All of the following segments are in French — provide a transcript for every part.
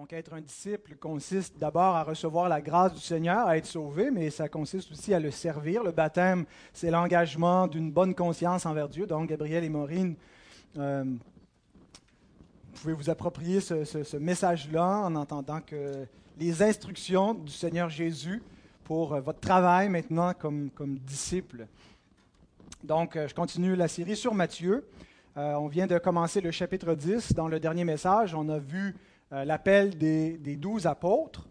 Donc, être un disciple consiste d'abord à recevoir la grâce du Seigneur, à être sauvé, mais ça consiste aussi à le servir. Le baptême, c'est l'engagement d'une bonne conscience envers Dieu. Donc, Gabriel et Maureen, euh, vous pouvez vous approprier ce, message-là en entendant que les instructions du Seigneur Jésus pour euh, votre travail maintenant comme, disciple. Donc, euh, je continue la série sur Matthieu. on vient de commencer le chapitre 10. Dans le dernier message, on a vu euh, l'appel des, douze apôtres.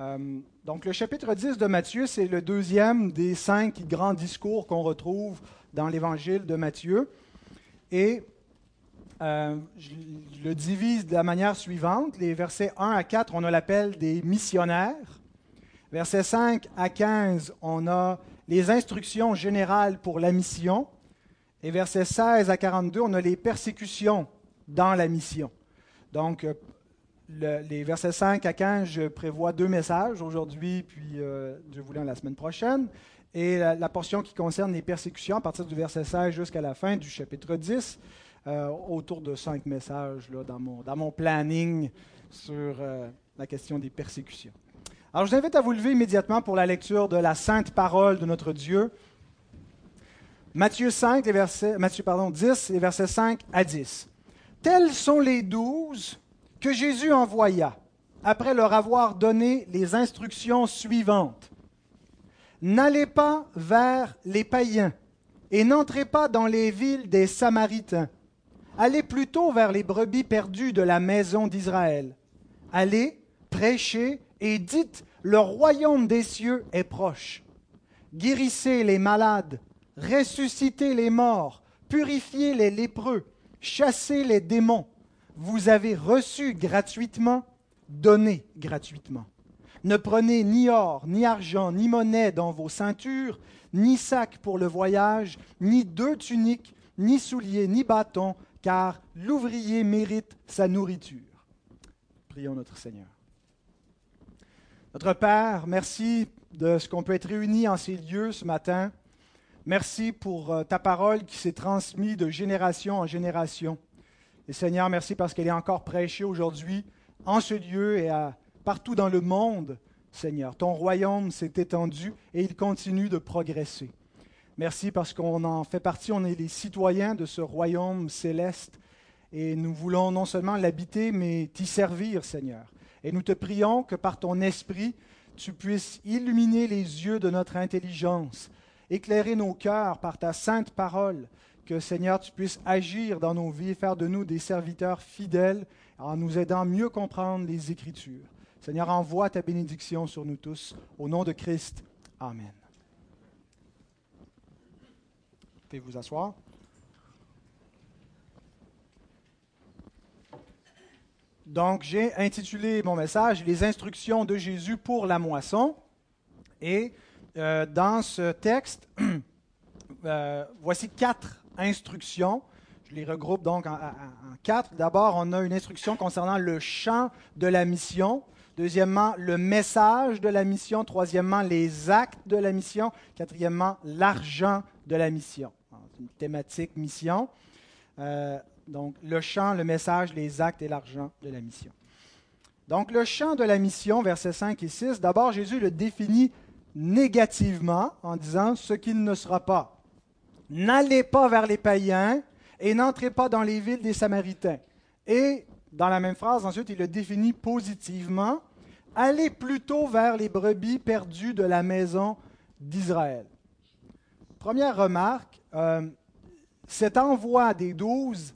Euh, donc le chapitre 10 de Matthieu, c'est le deuxième des cinq grands discours qu'on retrouve dans l'évangile de Matthieu. Et euh, je le divise de la manière suivante. Les versets 1 à 4, on a l'appel des missionnaires. Versets 5 à 15, on a les instructions générales pour la mission. Et versets 16 à 42, on a les persécutions dans la mission. Donc, les versets 5 à 15, je prévois deux messages aujourd'hui, puis euh, Dieu voulant la semaine prochaine. Et la, portion qui concerne les persécutions, à partir du verset 16 jusqu'à la fin du chapitre 10, euh, autour de cinq messages là, dans, mon, dans mon planning sur euh, la question des persécutions. Alors, je vous invite à vous lever immédiatement pour la lecture de la sainte parole de notre Dieu. Matthieu, 5, les versets, Matthieu pardon, 10, les versets 5 à 10. Tels sont les douze que Jésus envoya après leur avoir donné les instructions suivantes. N'allez pas vers les païens et n'entrez pas dans les villes des Samaritains. Allez plutôt vers les brebis perdues de la maison d'Israël. Allez, prêchez et dites, le royaume des cieux est proche. Guérissez les malades, ressuscitez les morts, purifiez les lépreux, chassez les démons vous avez reçu gratuitement, donnez gratuitement. Ne prenez ni or, ni argent, ni monnaie dans vos ceintures, ni sac pour le voyage, ni deux tuniques, ni souliers, ni bâtons, car l'ouvrier mérite sa nourriture. Prions notre Seigneur. Notre Père, merci de ce qu'on peut être réunis en ces lieux ce matin. Merci pour euh, ta parole qui s'est transmise de génération en génération. Et Seigneur, merci parce qu'elle est encore prêchée aujourd'hui en ce lieu et partout dans le monde, Seigneur. Ton royaume s'est étendu et il continue de progresser. Merci parce qu'on en fait partie, on est les citoyens de ce royaume céleste et nous voulons non seulement l'habiter, mais t'y servir, Seigneur. Et nous te prions que par ton esprit, tu puisses illuminer les yeux de notre intelligence, éclairer nos cœurs par ta sainte parole, que Seigneur, tu puisses agir dans nos vies, faire de nous des serviteurs fidèles en nous aidant à mieux comprendre les Écritures. Seigneur, envoie ta bénédiction sur nous tous. Au nom de Christ. Amen. Pouvez vous asseoir? Donc, j'ai intitulé mon message Les instructions de Jésus pour la moisson. Et euh, dans ce texte, euh, voici quatre instructions. Je les regroupe donc en, quatre. D'abord, on a une instruction concernant le champ de la mission. Deuxièmement, le message de la mission. Troisièmement, les actes de la mission. Quatrièmement, l'argent de la mission. C'est une thématique mission. Euh, donc, le champ, le message, les actes et l'argent de la mission. Donc, le champ de la mission, versets 5 et 6, d'abord, Jésus le définit négativement en disant ce qu'il ne sera pas. N'allez pas vers les païens et n'entrez pas dans les villes des Samaritains. Et dans la même phrase, ensuite, il le définit positivement. Allez plutôt vers les brebis perdues de la maison d'Israël. Première remarque, euh, cet envoi des douze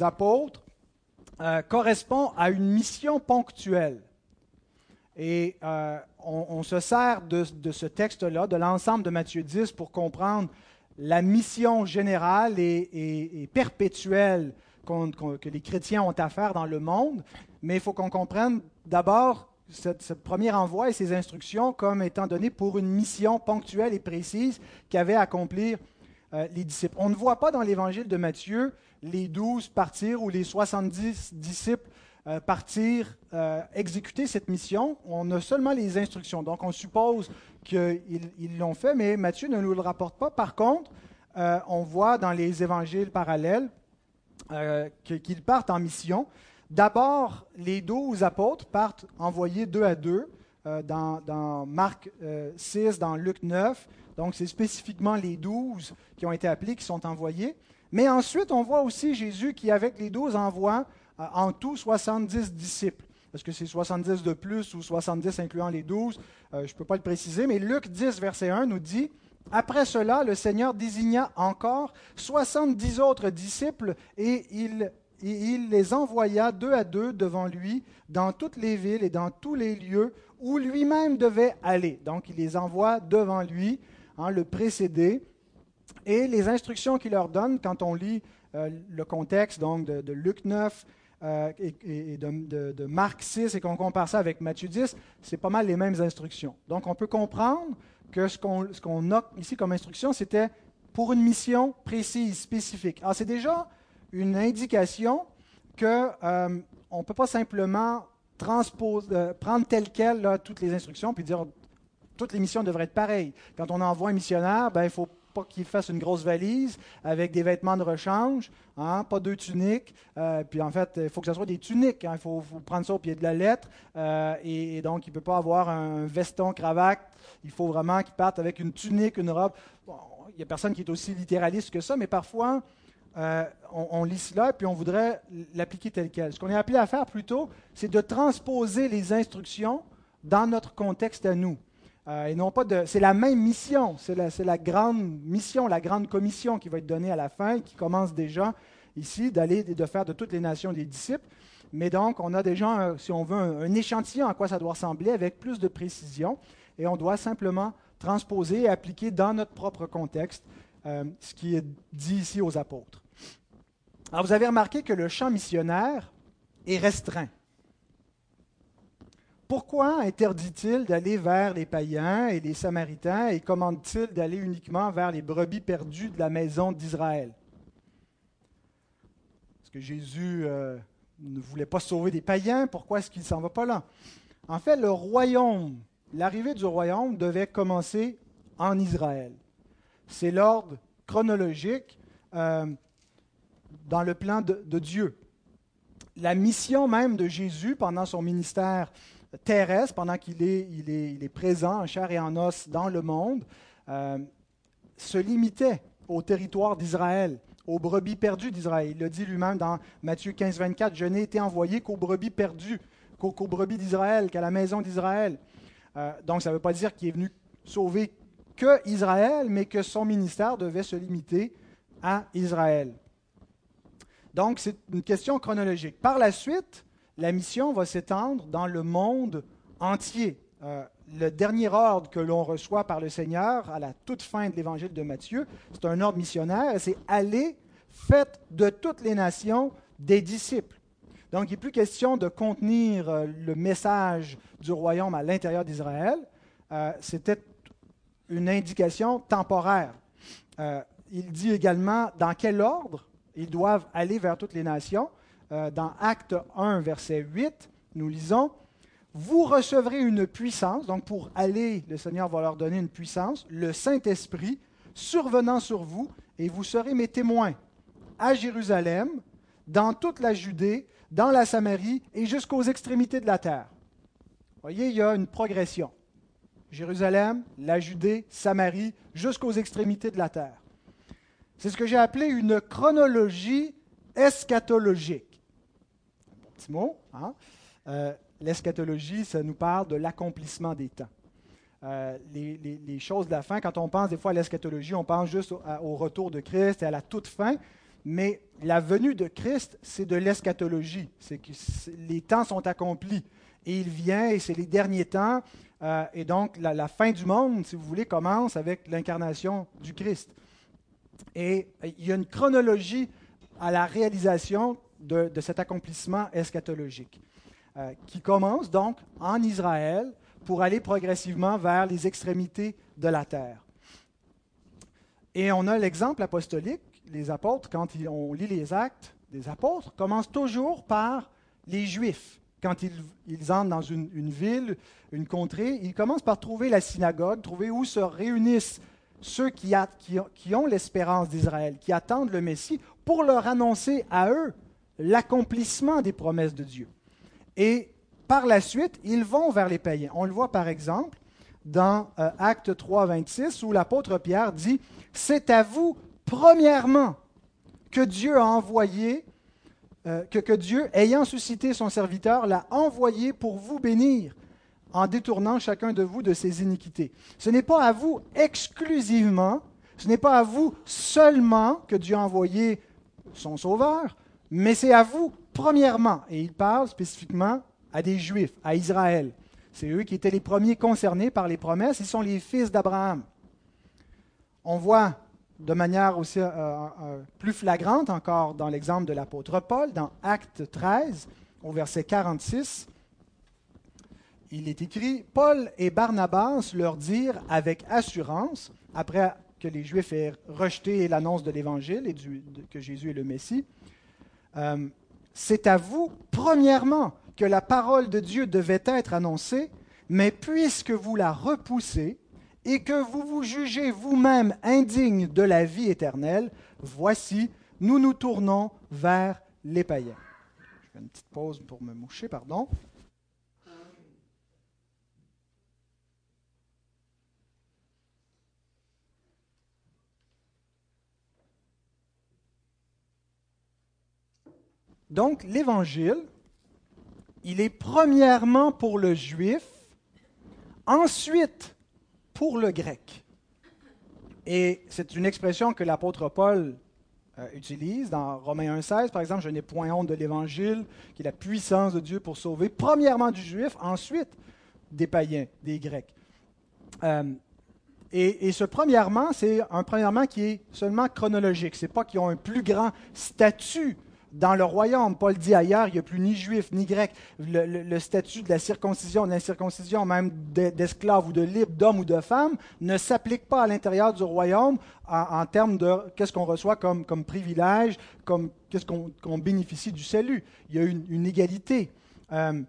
apôtres euh, correspond à une mission ponctuelle. Et euh, on, se sert de, de ce texte-là, de l'ensemble de Matthieu 10, pour comprendre la mission générale et, perpétuelle que les chrétiens ont à faire dans le monde, mais il faut qu'on comprenne d'abord ce premier envoi et ces instructions comme étant données pour une mission ponctuelle et précise qu'avaient à accomplir euh, les disciples. On ne voit pas dans l'évangile de Matthieu les douze partir ou les soixante-dix disciples euh, partir euh, exécuter cette mission. On a seulement les instructions. Donc on suppose qu'ils l'ont fait, mais Matthieu ne nous le rapporte pas. Par contre, euh, on voit dans les évangiles parallèles qu'ils partent en mission. D'abord, les douze apôtres partent envoyés deux à deux euh, dans, Marc 6, euh, dans Luc 9. Donc, c'est spécifiquement les douze qui ont été appelés, qui sont envoyés. Mais ensuite, on voit aussi Jésus qui, avec les douze, envoie euh, en tout 70 disciples. Est-ce que c'est 70 de plus ou 70 incluant les 12 Je ne peux pas le préciser, mais Luc 10, verset 1 nous dit Après cela, le Seigneur désigna encore 70 autres disciples et il les envoya deux à deux devant lui dans toutes les villes et dans tous les lieux où lui-même devait aller. Donc il les envoie devant lui, hein, le précéder. Et les instructions qu'il leur donne, quand on lit euh, le contexte donc, de, Luc 9 euh, et, de, Marc 6 et qu'on compare ça avec Matthieu 10, c'est pas mal les mêmes instructions. Donc on peut comprendre que ce qu'on, qu'on a ici comme instruction, c'était pour une mission précise, spécifique. Alors c'est déjà une indication qu'on euh, ne peut pas simplement transposer, euh, prendre tel quel toutes les instructions puis dire toutes les missions devraient être pareilles. Quand on envoie un missionnaire, ben, il faut pas qu'il fasse une grosse valise avec des vêtements de rechange, hein, pas deux tuniques. Euh, puis en fait, il faut que ce soit des tuniques. Hein, il faut, prendre ça au pied de la lettre. et, donc, il ne peut pas avoir un veston, cravate. Il faut vraiment qu'il parte avec une tunique, une robe. il n'y a personne qui est aussi littéraliste que ça, mais parfois, euh, on, lit cela et puis on voudrait l'appliquer tel quel. Ce qu'on est appelé à faire plutôt, c'est de transposer les instructions dans notre contexte à nous. Euh, et non pas de. C'est la même mission, c'est la, grande mission, la grande commission qui va être donnée à la fin, qui commence déjà ici, d'aller de faire de toutes les nations des disciples. Mais donc, on a déjà, si on veut, un, échantillon à quoi ça doit ressembler avec plus de précision, et on doit simplement transposer et appliquer dans notre propre contexte euh, ce qui est dit ici aux apôtres. Alors vous avez remarqué que le champ missionnaire est restreint. Pourquoi interdit-il d'aller vers les païens et les samaritains et commande-t-il d'aller uniquement vers les brebis perdues de la maison d'Israël? Est-ce que Jésus euh, ne voulait pas sauver des païens Pourquoi est-ce qu'il ne s'en va pas là? En fait, le royaume, l'arrivée du royaume devait commencer en Israël. C'est l'ordre chronologique. Euh, dans le plan de, Dieu. La mission même de Jésus pendant son ministère terrestre, pendant qu'il est, présent en chair et en os dans le monde, euh, se limitait au territoire d'Israël, aux brebis perdues d'Israël. Il le dit lui-même dans Matthieu 15, 24, Je n'ai été envoyé qu'aux brebis perdues, qu'aux, brebis d'Israël, qu'à la maison d'Israël. Euh, donc ça ne veut pas dire qu'il est venu sauver que Israël, mais que son ministère devait se limiter à Israël. Donc, c'est une question chronologique. Par la suite, la mission va s'étendre dans le monde entier. Euh, le dernier ordre que l'on reçoit par le Seigneur à la toute fin de l'évangile de Matthieu, c'est un ordre missionnaire, c'est aller, faites de toutes les nations des disciples. Donc, il n'est plus question de contenir euh, le message du royaume à l'intérieur d'Israël. Euh, c'était une indication temporaire. il dit également dans quel ordre ils doivent aller vers toutes les nations. Euh, dans Acte 1, verset 8, nous lisons, Vous recevrez une puissance, donc pour aller, le Seigneur va leur donner une puissance, le Saint-Esprit survenant sur vous, et vous serez mes témoins à Jérusalem, dans toute la Judée, dans la Samarie et jusqu'aux extrémités de la terre. Voyez, il y a une progression. Jérusalem, la Judée, Samarie, jusqu'aux extrémités de la terre. C'est ce que j'ai appelé une chronologie eschatologique. Petit mot. Hein? Euh, l'eschatologie, ça nous parle de l'accomplissement des temps. Euh, les, choses de la fin, quand on pense des fois à l'eschatologie, on pense juste au, retour de Christ et à la toute fin, mais la venue de Christ, c'est de l'eschatologie. C'est que les temps sont accomplis et il vient et c'est les derniers temps. Euh, et donc la, la, fin du monde, si vous voulez, commence avec l'incarnation du Christ. Et il y a une chronologie à la réalisation de, cet accomplissement eschatologique, euh, qui commence donc en Israël pour aller progressivement vers les extrémités de la terre. Et on a l'exemple apostolique, les apôtres, quand on lit les actes des apôtres, commencent toujours par les Juifs. Quand ils, entrent dans une, une, ville, une contrée, ils commencent par trouver la synagogue, trouver où se réunissent ceux qui, ont l'espérance d'Israël, qui attendent le Messie, pour leur annoncer à eux l'accomplissement des promesses de Dieu. Et par la suite, ils vont vers les païens. On le voit par exemple dans euh, Acte 3, 26, où l'apôtre Pierre dit, C'est à vous, premièrement, que Dieu a envoyé, euh, que, que Dieu, ayant suscité son serviteur, l'a envoyé pour vous bénir en détournant chacun de vous de ses iniquités. Ce n'est pas à vous exclusivement, ce n'est pas à vous seulement que Dieu a envoyé son Sauveur, mais c'est à vous premièrement. Et il parle spécifiquement à des Juifs, à Israël. C'est eux qui étaient les premiers concernés par les promesses. Ils sont les fils d'Abraham. On voit de manière aussi euh, euh, plus flagrante encore dans l'exemple de l'apôtre Paul, dans Acte 13, au verset 46, il est écrit, Paul et Barnabas leur dirent avec assurance, après que les Juifs aient rejeté l'annonce de l'Évangile et que Jésus est le Messie, euh, c'est à vous, premièrement, que la parole de Dieu devait être annoncée, mais puisque vous la repoussez et que vous vous jugez vous-même indigne de la vie éternelle, voici, nous nous tournons vers les païens. Je fais une petite pause pour me moucher, pardon. Donc, l'Évangile, il est premièrement pour le juif, ensuite pour le grec. Et c'est une expression que l'apôtre Paul euh, utilise dans Romains 1,16, par exemple, je n'ai point honte de l'Évangile, qui est la puissance de Dieu pour sauver, premièrement du juif, ensuite des païens, des grecs. Euh, et, et, ce premièrement, c'est un premièrement qui est seulement chronologique. Ce n'est pas qu'ils ont un plus grand statut dans le royaume. Paul dit ailleurs, il n'y a plus ni juif ni grec. Le, statut de la circoncision, de l'incirconcision, même d'esclave ou de libre, d'homme ou de femme, ne s'applique pas à l'intérieur du royaume en, termes de qu'est-ce qu'on reçoit comme, privilège, comme qu'est-ce qu'on bénéficie du salut. Il y a une, égalité. Euh,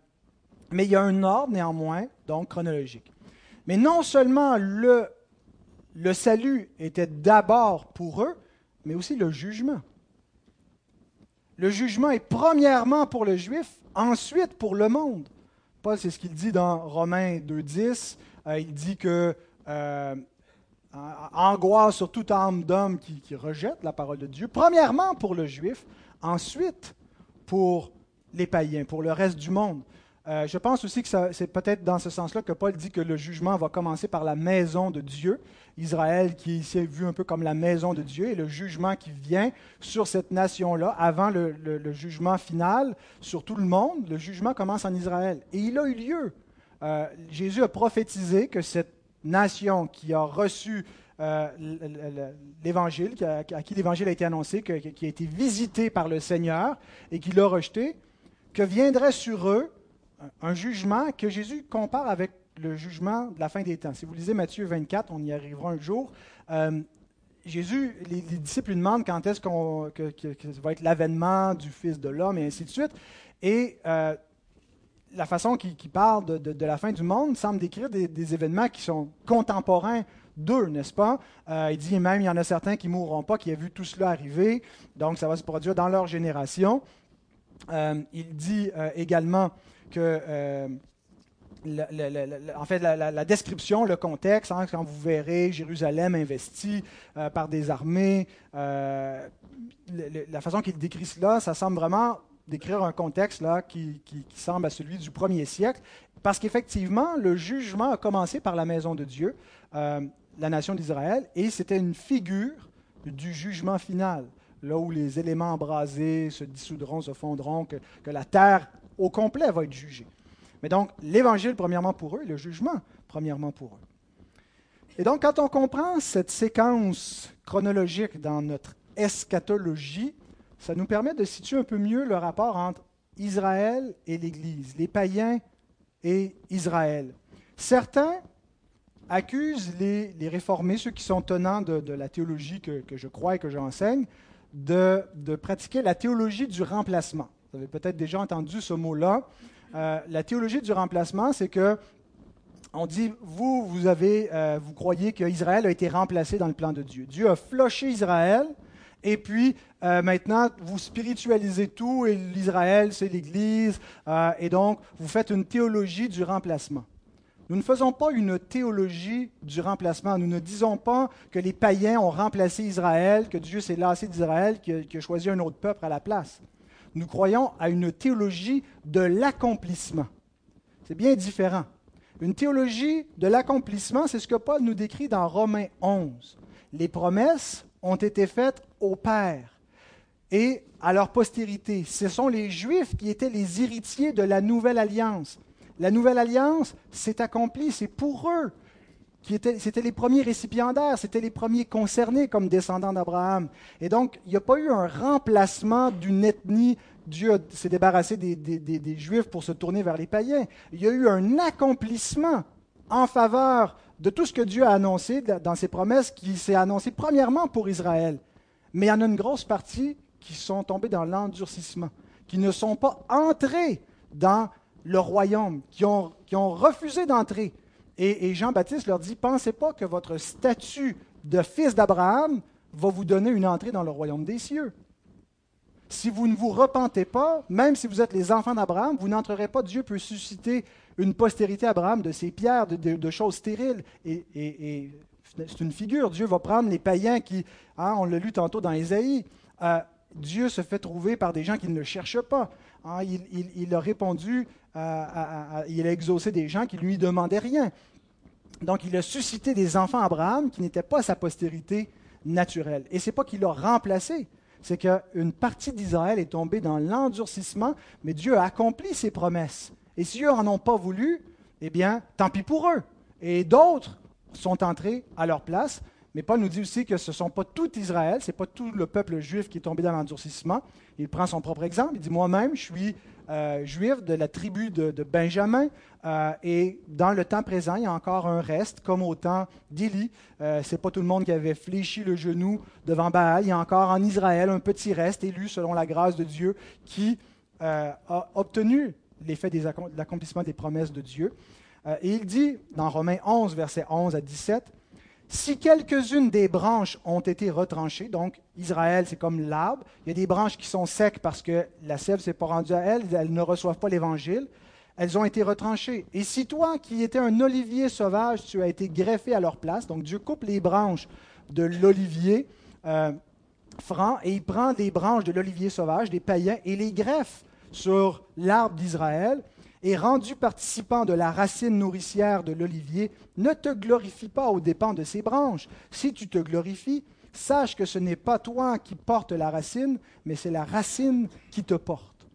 mais il y a un ordre néanmoins, donc chronologique. Mais non seulement le, le salut était d'abord pour eux, mais aussi le jugement le jugement est premièrement pour le juif, ensuite pour le monde. Paul, c'est ce qu'il dit dans Romains 2.10. Euh, il dit que euh, angoisse sur toute âme d'homme qui, qui, rejette la parole de Dieu, premièrement pour le juif, ensuite pour les païens, pour le reste du monde. Euh, je pense aussi que c'est peut-être dans ce sens-là que Paul dit que le jugement va commencer par la maison de Dieu, Israël qui s'est vu un peu comme la maison de Dieu, et le jugement qui vient sur cette nation-là, avant le, jugement final sur tout le monde, le jugement commence en Israël. Et il a eu lieu. Euh, Jésus a prophétisé que cette nation qui a reçu euh, l'Évangile, à, qui l'Évangile a été annoncé, qui a été visité par le Seigneur et qui l'a rejeté, que viendrait sur eux un jugement que Jésus compare avec le jugement de la fin des temps. Si vous lisez Matthieu 24, on y arrivera un jour. Euh, Jésus, les, disciples lui demandent quand est-ce qu'on, que, va être l'avènement du Fils de l'homme, et ainsi de suite. Et euh, la façon qu'il parle de, la fin du monde semble décrire des, événements qui sont contemporains d'eux, n'est-ce pas? Euh, il dit même, il y en a certains qui ne mourront pas, qui ont vu tout cela arriver, donc ça va se produire dans leur génération. il dit également que, euh, en fait, la, description, le contexte, hein, quand vous verrez Jérusalem investie euh, par des armées, euh, la façon qu'il décrit cela, ça semble vraiment décrire un contexte là, qui, semble à celui du premier siècle, parce qu'effectivement, le jugement a commencé par la maison de Dieu, la nation d'Israël, et c'était une figure du jugement final là où les éléments embrasés se dissoudront, se fondront, que la terre au complet va être jugé. Mais donc, l'évangile, premièrement pour eux, et le jugement, premièrement pour eux. Et donc, quand on comprend cette séquence chronologique dans notre eschatologie, ça nous permet de situer un peu mieux le rapport entre Israël et l'Église, les païens et Israël. Certains accusent les, réformés, ceux qui sont tenants de, la théologie que, je crois et que j'enseigne, de, de pratiquer la théologie du remplacement. Vous avez peut-être déjà entendu ce mot-là. Euh, la théologie du remplacement, c'est que on dit, vous, vous, avez, euh, vous croyez qu'Israël a été remplacé dans le plan de Dieu. Dieu a floché Israël Et puis, euh, maintenant, vous spiritualisez tout, et l'Israël, c'est l'Église, et donc, vous faites une théologie du remplacement. Nous ne faisons pas une théologie du remplacement. Nous ne disons pas que les païens ont remplacé Israël, que Dieu s'est lassé d'Israël, qu'il a choisi un autre peuple à la place. Nous croyons à une théologie de l'accomplissement. C'est bien différent. Une théologie de l'accomplissement, c'est ce que Paul nous décrit dans Romains 11. Les promesses ont été faites au Père et à leur postérité. Ce sont les Juifs qui étaient les héritiers de la nouvelle alliance. La nouvelle alliance s'est accomplie, c'est pour eux. C'était les premiers récipiendaires, c'était les premiers concernés comme descendants d'Abraham. Et donc, il n'y a pas eu un remplacement d'une ethnie. Dieu s'est débarrassé des, Juifs pour se tourner vers les païens. Il y a eu un accomplissement en faveur de tout ce que Dieu a annoncé dans ses promesses, qui s'est annoncé premièrement pour Israël. Mais il y en a une grosse partie qui sont tombés dans l'endurcissement, qui ne sont pas entrés dans le royaume, qui ont refusé d'entrer. Et, Jean-Baptiste leur dit, pensez pas que votre statut de fils d'Abraham va vous donner une entrée dans le royaume des cieux. Si vous ne vous repentez pas, même si vous êtes les enfants d'Abraham, vous n'entrerez pas. Dieu peut susciter une postérité à Abraham de ces pierres, de, choses stériles. Et, c'est une figure. Dieu va prendre les païens qui, hein, on l'a lu tantôt dans Ésaïe, euh, Dieu se fait trouver par des gens qui ne le cherchent pas. Hein, il, a répondu, il a exaucé des gens qui ne lui demandaient rien. Donc il a suscité des enfants Abraham qui n'étaient pas sa postérité naturelle. Et ce n'est pas qu'il l'a remplacé, c'est qu'une partie d'Israël est tombée dans l'endurcissement, mais Dieu a accompli ses promesses. Et si eux n'en ont pas voulu, eh bien, tant pis pour eux. Et d'autres sont entrés à leur place. Mais Paul nous dit aussi que ce ne sont pas tout Israël, ce n'est pas tout le peuple juif qui est tombé dans l'endurcissement. Il prend son propre exemple. Il dit Moi-même, je suis euh, juif de la tribu de, Benjamin, euh, et dans le temps présent, il y a encore un reste, comme au temps d'Élie. Euh, ce n'est pas tout le monde qui avait fléchi le genou devant Baal. Il y a encore en Israël un petit reste élu selon la grâce de Dieu qui a obtenu l'effet de l'accomplissement des promesses de Dieu. et il dit dans Romains 11, versets 11 à 17, si quelques-unes des branches ont été retranchées, donc Israël, c'est comme l'arbre, il y a des branches qui sont secs parce que la sève ne s'est pas rendue à elles, elles ne reçoivent pas l'Évangile, elles ont été retranchées. Et si toi, qui étais un olivier sauvage, tu as été greffé à leur place, donc Dieu coupe les branches de l'olivier euh, franc et il prend des branches de l'olivier sauvage, des païens, et les greffe sur l'arbre d'Israël, et rendu participant de la racine nourricière de l'olivier, ne te glorifie pas aux dépens de ses branches. Si tu te glorifies, sache que ce n'est pas toi qui portes la racine, mais c'est la racine qui te porte.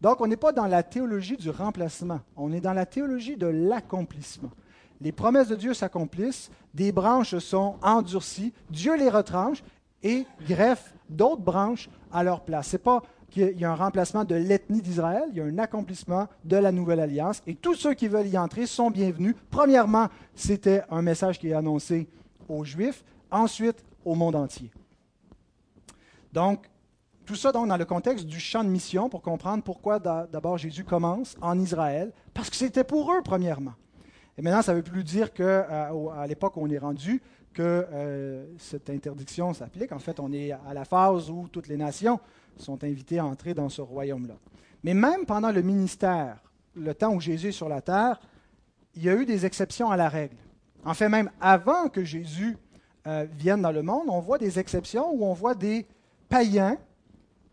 Donc, on n'est pas dans la théologie du remplacement, on est dans la théologie de l'accomplissement. Les promesses de Dieu s'accomplissent, des branches sont endurcies, Dieu les retranche et greffe d'autres branches à leur place. Ce pas qu'il y a un remplacement de l'ethnie d'Israël, il y a un accomplissement de la nouvelle alliance, et tous ceux qui veulent y entrer sont bienvenus. Premièrement, c'était un message qui est annoncé aux Juifs, ensuite au monde entier. Donc, tout ça dans le contexte du champ de mission pour comprendre pourquoi d'abord Jésus commence en Israël, parce que c'était pour eux premièrement. Et maintenant, ça ne veut plus dire qu'à euh, l'époque où on est rendu, que euh, cette interdiction s'applique. En fait, on est à la phase où toutes les nations sont invités à entrer dans ce royaume-là. Mais même pendant le ministère, le temps où Jésus est sur la terre, il y a eu des exceptions à la règle. En fait, même avant que Jésus euh, vienne dans le monde, on voit des exceptions où on voit des païens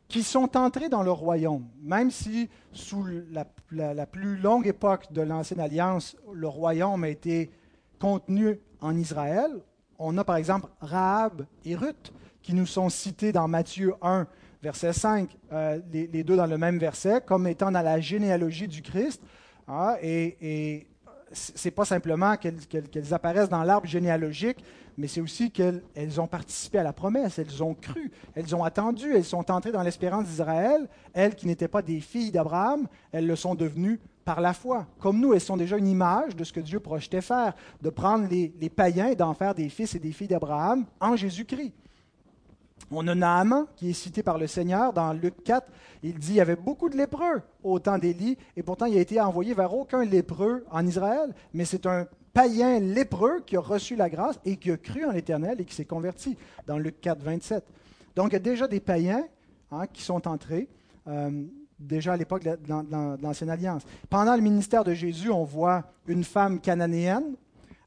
qui sont entrés dans le royaume, même si sous la plus longue époque de l'Ancienne Alliance, le royaume a été contenu en Israël. On a par exemple Rahab et Ruth qui nous sont cités dans Matthieu 1 verset 5, euh, les, deux dans le même verset, comme étant dans la généalogie du Christ. Hein, et, et ce n'est pas simplement qu'elles apparaissent dans l'arbre généalogique, mais c'est aussi qu'elles ont participé à la promesse, elles ont cru, elles ont attendu, elles sont entrées dans l'espérance d'Israël. Elles qui n'étaient pas des filles d'Abraham, elles le sont devenues par la foi. Comme nous, elles sont déjà une image de ce que Dieu projetait faire, de prendre les, les païens et d'en faire des fils et des filles d'Abraham en Jésus-Christ. On a Naaman qui est cité par le Seigneur dans Luc 4. Il dit il y avait beaucoup de lépreux au temps d'Élie, et pourtant il a été envoyé vers aucun lépreux en Israël, mais c'est un païen lépreux qui a reçu la grâce et qui a cru en l'Éternel et qui s'est converti dans Luc 4, 27. Donc il y a déjà des païens hein, qui sont entrés. Euh, déjà à l'époque de l'Ancienne Alliance. Pendant le ministère de Jésus, on voit une femme cananéenne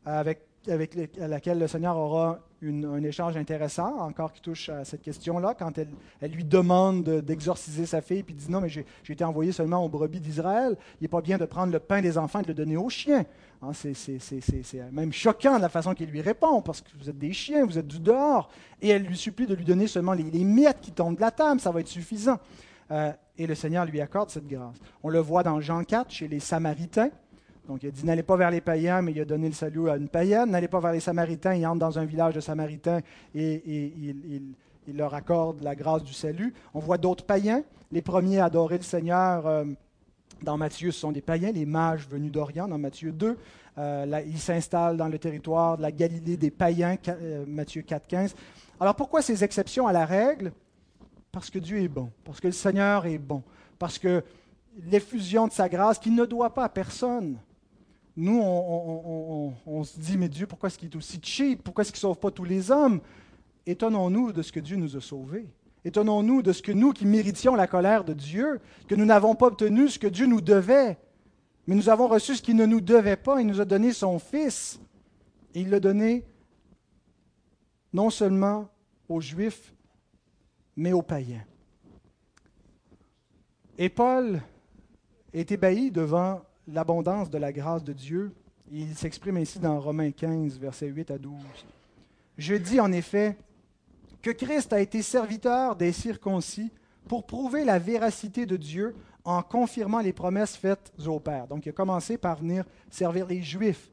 avec, avec laquelle le Seigneur aura un échange intéressant, encore qui touche à cette question-là, quand elle, elle, lui demande d'exorciser sa fille, puis dit non, mais j'ai été envoyé seulement aux brebis d'Israël, il n'est pas bien de prendre le pain des enfants et de le donner aux chiens. Hein, c'est même choquant de la façon qu'il lui répond, parce que vous êtes des chiens, vous êtes du dehors. Et elle lui supplie de lui donner seulement les, miettes qui tombent de la table, ça va être suffisant. Euh, et le Seigneur lui accorde cette grâce. On le voit dans Jean 4 chez les Samaritains. Donc il a dit n'allez pas vers les païens, mais il a donné le salut à une païenne. N'allez pas vers les Samaritains, il entre dans un village de Samaritains et, il, leur accorde la grâce du salut. On voit d'autres païens. Les premiers à adorer le Seigneur euh, dans Matthieu, ce sont des païens, les mages venus d'Orient dans Matthieu 2. Euh, ils s'installent dans le territoire de la Galilée des païens, euh, Matthieu 4, 15. Alors pourquoi ces exceptions à la règle? Parce que Dieu est bon, parce que le Seigneur est bon, parce que l'effusion de sa grâce qui ne doit pas à personne. Nous, on, se dit, mais Dieu, pourquoi est-ce qu'il est aussi cheap? Pourquoi est-ce qu'il ne sauve pas tous les hommes? Étonnons-nous de ce que Dieu nous a sauvés. Étonnons-nous de ce que nous, qui méritions la colère de Dieu, que nous n'avons pas obtenu ce que Dieu nous devait, mais nous avons reçu ce qu'il ne nous devait pas. Il nous a donné son Fils. Et il l'a donné non seulement aux Juifs, mais aux païens. Et Paul est ébahi devant l'abondance de la grâce de Dieu. Il s'exprime ainsi dans Romains 15, versets 8 à 12. Je dis en effet que Christ a été serviteur des circoncis pour prouver la véracité de Dieu en confirmant les promesses faites au Père. Donc il a commencé par venir servir les Juifs.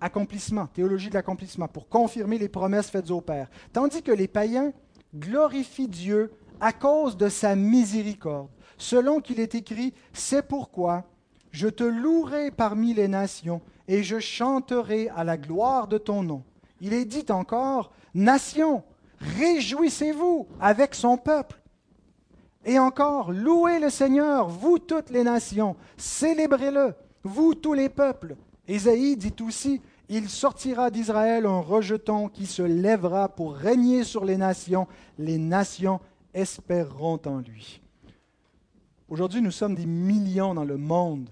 Accomplissement, théologie de l'accomplissement, pour confirmer les promesses faites au Père. Tandis que les païens glorifient Dieu à cause de sa miséricorde, selon qu'il est écrit, c'est pourquoi je te louerai parmi les nations et je chanterai à la gloire de ton nom. Il est dit encore, Nations, réjouissez-vous avec son peuple. Et encore, louez le Seigneur, vous toutes les nations, célébrez-le, vous tous les peuples. Ésaïe dit aussi, il sortira d'Israël un rejeton qui se lèvera pour régner sur les nations, les nations espéreront en lui. Aujourd'hui, nous sommes des millions dans le monde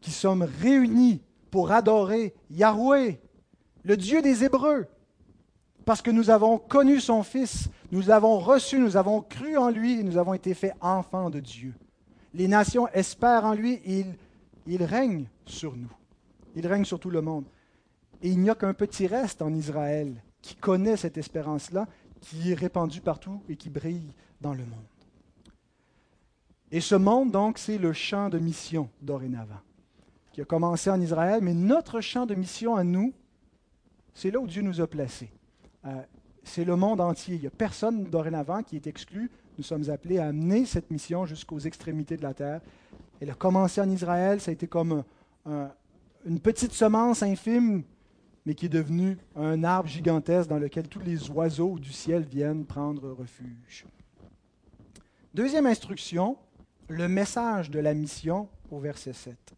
qui sommes réunis pour adorer Yahweh, le Dieu des Hébreux, parce que nous avons connu son Fils, nous avons reçu, nous avons cru en lui et nous avons été faits enfants de Dieu. Les nations espèrent en lui et il, il règne sur nous. Il règne sur tout le monde. Et il n'y a qu'un petit reste en Israël qui connaît cette espérance-là, qui est répandue partout et qui brille dans le monde. Et ce monde, donc, c'est le champ de mission dorénavant qui a commencé en Israël, mais notre champ de mission à nous, c'est là où Dieu nous a placés. Euh, c'est le monde entier. Il n'y a personne dorénavant qui est exclu. Nous sommes appelés à amener cette mission jusqu'aux extrémités de la terre. Elle a commencé en Israël, ça a été comme une petite semence infime, mais qui est devenue un arbre gigantesque dans lequel tous les oiseaux du ciel viennent prendre refuge. Deuxième instruction, le message de la mission au verset 7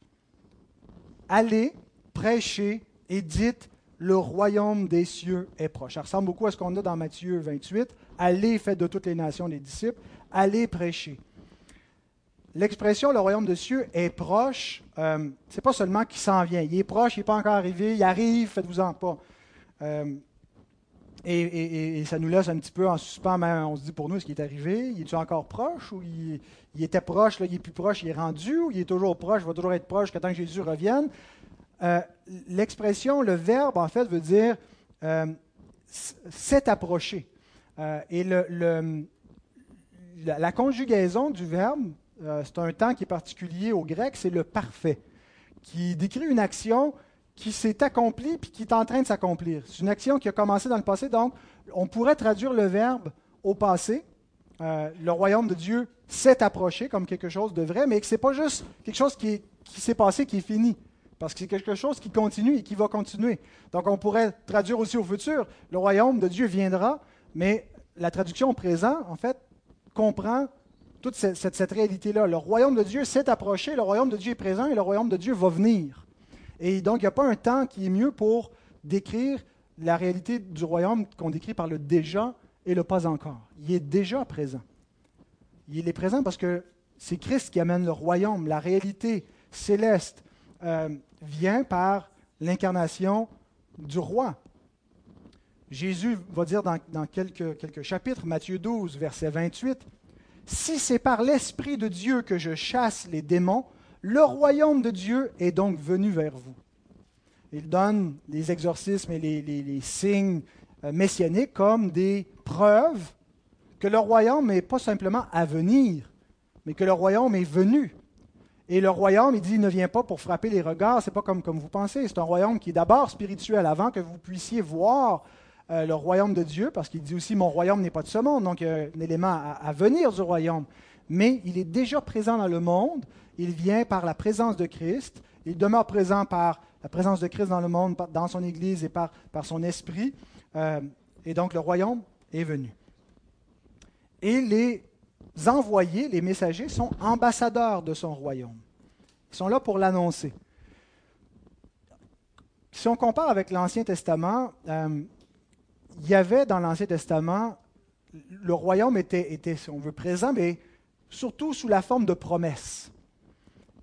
allez, prêchez et dites, le royaume des cieux est proche. Ça ressemble beaucoup à ce qu'on a dans Matthieu 28. Allez, faites de toutes les nations des disciples. Allez, prêcher. L'expression le royaume des cieux est proche, euh, c'est pas seulement qu'il s'en vient. Il est proche, il n'est pas encore arrivé, il arrive, faites-vous-en pas. Euh, et, ça nous laisse un petit peu en suspens, mais on se dit pour nous, est-ce qu'il est arrivé? Il est encore proche ou il, était proche, il est plus proche, il est rendu ou il est toujours proche, il va toujours être proche jusqu'à que Jésus revienne? Euh, l'expression, le verbe, en fait, veut dire euh, s'est approché. Et la, conjugaison du verbe, c'est un temps qui est particulier au grec, c'est le parfait, qui décrit une action qui s'est accompli puis qui est en train de s'accomplir. C'est une action qui a commencé dans le passé, donc on pourrait traduire le verbe au passé. Euh, le royaume de Dieu s'est approché comme quelque chose de vrai, mais que ce n'est pas juste quelque chose qui s'est passé, qui est fini, parce que c'est quelque chose qui continue et qui va continuer. Donc on pourrait traduire aussi au futur, le royaume de Dieu viendra, mais la traduction au présent, en fait, comprend toute cette, réalité-là. Le royaume de Dieu s'est approché, le royaume de Dieu est présent et le royaume de Dieu va venir. Et donc, il n'y a pas un temps qui est mieux pour décrire la réalité du royaume qu'on décrit par le déjà et le pas encore. Il est déjà présent. Il est présent parce que c'est Christ qui amène le royaume, la réalité céleste euh, vient par l'incarnation du roi. Jésus va dire dans, quelques, quelques, chapitres, Matthieu 12, verset 28, Si c'est par l'Esprit de Dieu que je chasse les démons, le royaume de Dieu est donc venu vers vous. Il donne les exorcismes et les, signes euh, messianiques comme des preuves que le royaume n'est pas simplement à venir, mais que le royaume est venu. Et le royaume, il dit, ne vient pas pour frapper les regards, c'est pas comme, comme vous pensez, c'est un royaume qui est d'abord spirituel, avant que vous puissiez voir le royaume de Dieu, parce qu'il dit aussi, mon royaume n'est pas de ce monde, donc il y a un élément à, venir du royaume. Mais il est déjà présent dans le monde, il vient par la présence de Christ, il demeure présent par la présence de Christ dans le monde, dans son Église et par, par son esprit. Euh, et donc le royaume est venu. Et les envoyés, les messagers, sont ambassadeurs de son royaume. Ils sont là pour l'annoncer. Si on compare avec l'Ancien Testament, euh, il y avait dans l'Ancien Testament, le royaume était, si on veut, présent, mais surtout sous la forme de promesses.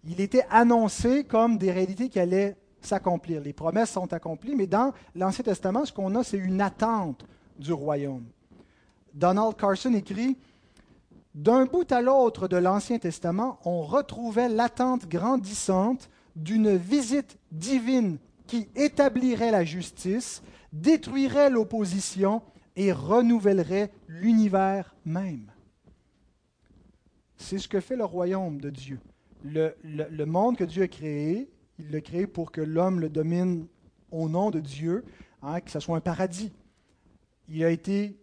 Il était annoncé comme des réalités qui allaient s'accomplir. Les promesses sont accomplies, mais dans l'Ancien Testament, ce qu'on a, c'est une attente du royaume. Donald Carson écrit D'un bout à l'autre de l'Ancien Testament, on retrouvait l'attente grandissante d'une visite divine qui établirait la justice, détruirait l'opposition et renouvellerait l'univers même. C'est ce que fait le royaume de Dieu. Le, le, monde que Dieu a créé, il l'a créé pour que l'homme le domine au nom de Dieu, hein, que ce soit un paradis. Il a été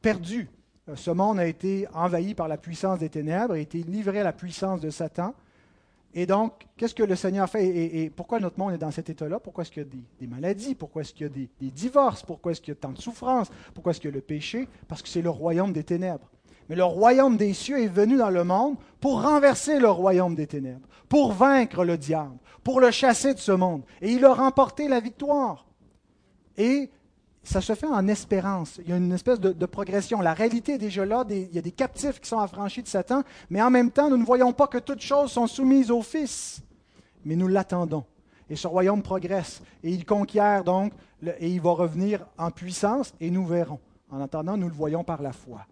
perdu. Ce monde a été envahi par la puissance des ténèbres, a été livré à la puissance de Satan. Et donc, qu'est-ce que le Seigneur fait? Et, pourquoi notre monde est dans cet état-là? Pourquoi est-ce qu'il y a des, maladies? Pourquoi est-ce qu'il y a des, des divorces? Pourquoi est-ce qu'il y a tant de souffrances? Pourquoi est-ce qu'il y a le péché? Parce que c'est le royaume des ténèbres. Mais le royaume des cieux est venu dans le monde pour renverser le royaume des ténèbres, pour vaincre le diable, pour le chasser de ce monde. Et il a remporté la victoire. Et ça se fait en espérance. Il y a une espèce de, progression. La réalité est déjà là. il y a des captifs qui sont affranchis de Satan, mais en même temps, nous ne voyons pas que toutes choses sont soumises au Fils. Mais nous l'attendons. Et ce royaume progresse. Et il conquiert donc, et il va revenir en puissance, et nous verrons. En attendant, nous le voyons par la foi.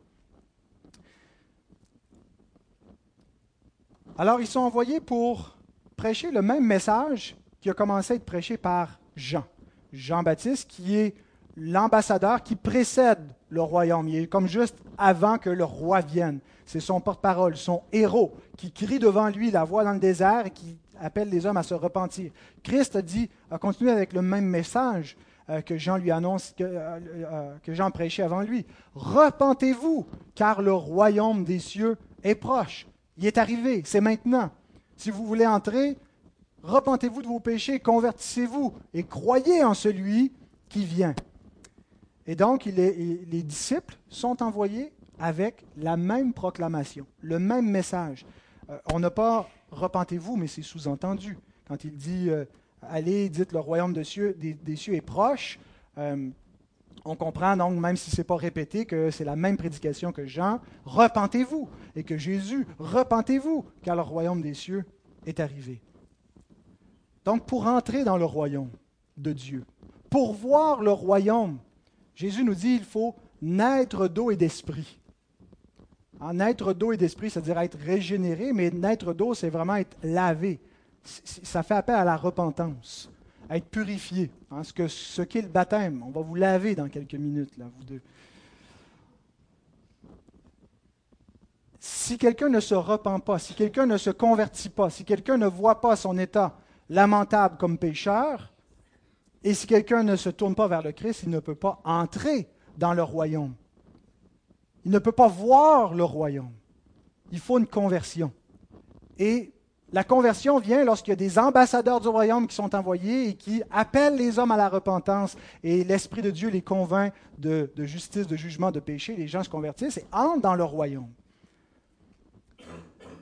Alors, ils sont envoyés pour prêcher le même message qui a commencé à être prêché par Jean. Jean-Baptiste, qui est l'ambassadeur qui précède le royaume. Il est comme juste avant que le roi vienne. C'est son porte-parole, son héros, qui crie devant lui la voix dans le désert et qui appelle les hommes à se repentir. Christ dit, a continué avec le même message euh, que Jean lui annonce, que, euh, euh, que Jean prêchait avant lui. Repentez-vous, car le royaume des cieux est proche. Il est arrivé, c'est maintenant. Si vous voulez entrer, repentez-vous de vos péchés, convertissez-vous et croyez en celui qui vient. Et donc, les disciples sont envoyés avec la même proclamation, le même message. Euh, on n'a pas repentez-vous, mais c'est sous-entendu. Quand il dit euh, allez, dites le royaume des cieux, des, cieux est proche, euh, on comprend donc, même si ce n'est pas répété, que c'est la même prédication que Jean, repentez-vous, et que Jésus, repentez-vous, car le royaume des cieux est arrivé. Donc, pour entrer dans le royaume de Dieu, pour voir le royaume, Jésus nous dit il faut naître d'eau et d'esprit. En naître d'eau et d'esprit, c'est-à-dire être régénéré, mais naître d'eau, c'est vraiment être lavé. Ça fait appel à la repentance être purifié. Hein, ce, que, ce qu'est le baptême. On va vous laver dans quelques minutes, là, vous deux. Si quelqu'un ne se repent pas, si quelqu'un ne se convertit pas, si quelqu'un ne voit pas son état lamentable comme pécheur, et si quelqu'un ne se tourne pas vers le Christ, il ne peut pas entrer dans le royaume. Il ne peut pas voir le royaume. Il faut une conversion. Et la conversion vient lorsqu'il y a des ambassadeurs du royaume qui sont envoyés et qui appellent les hommes à la repentance et l'Esprit de Dieu les convainc de, justice, de jugement, de péché. Les gens se convertissent et entrent dans le royaume.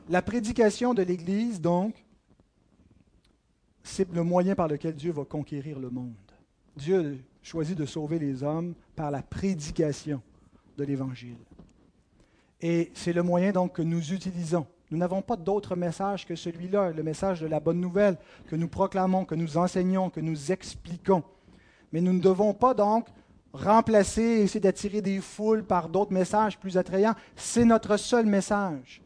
La prédication de l'Église, donc, c'est le moyen par lequel Dieu va conquérir le monde. Dieu choisit de sauver les hommes par la prédication de l'Évangile. Et c'est le moyen donc que nous utilisons. Nous n'avons pas d'autre message que celui-là, le message de la bonne nouvelle que nous proclamons, que nous enseignons, que nous expliquons. Mais nous ne devons pas donc remplacer, essayer d'attirer des foules par d'autres messages plus attrayants. C'est notre seul message,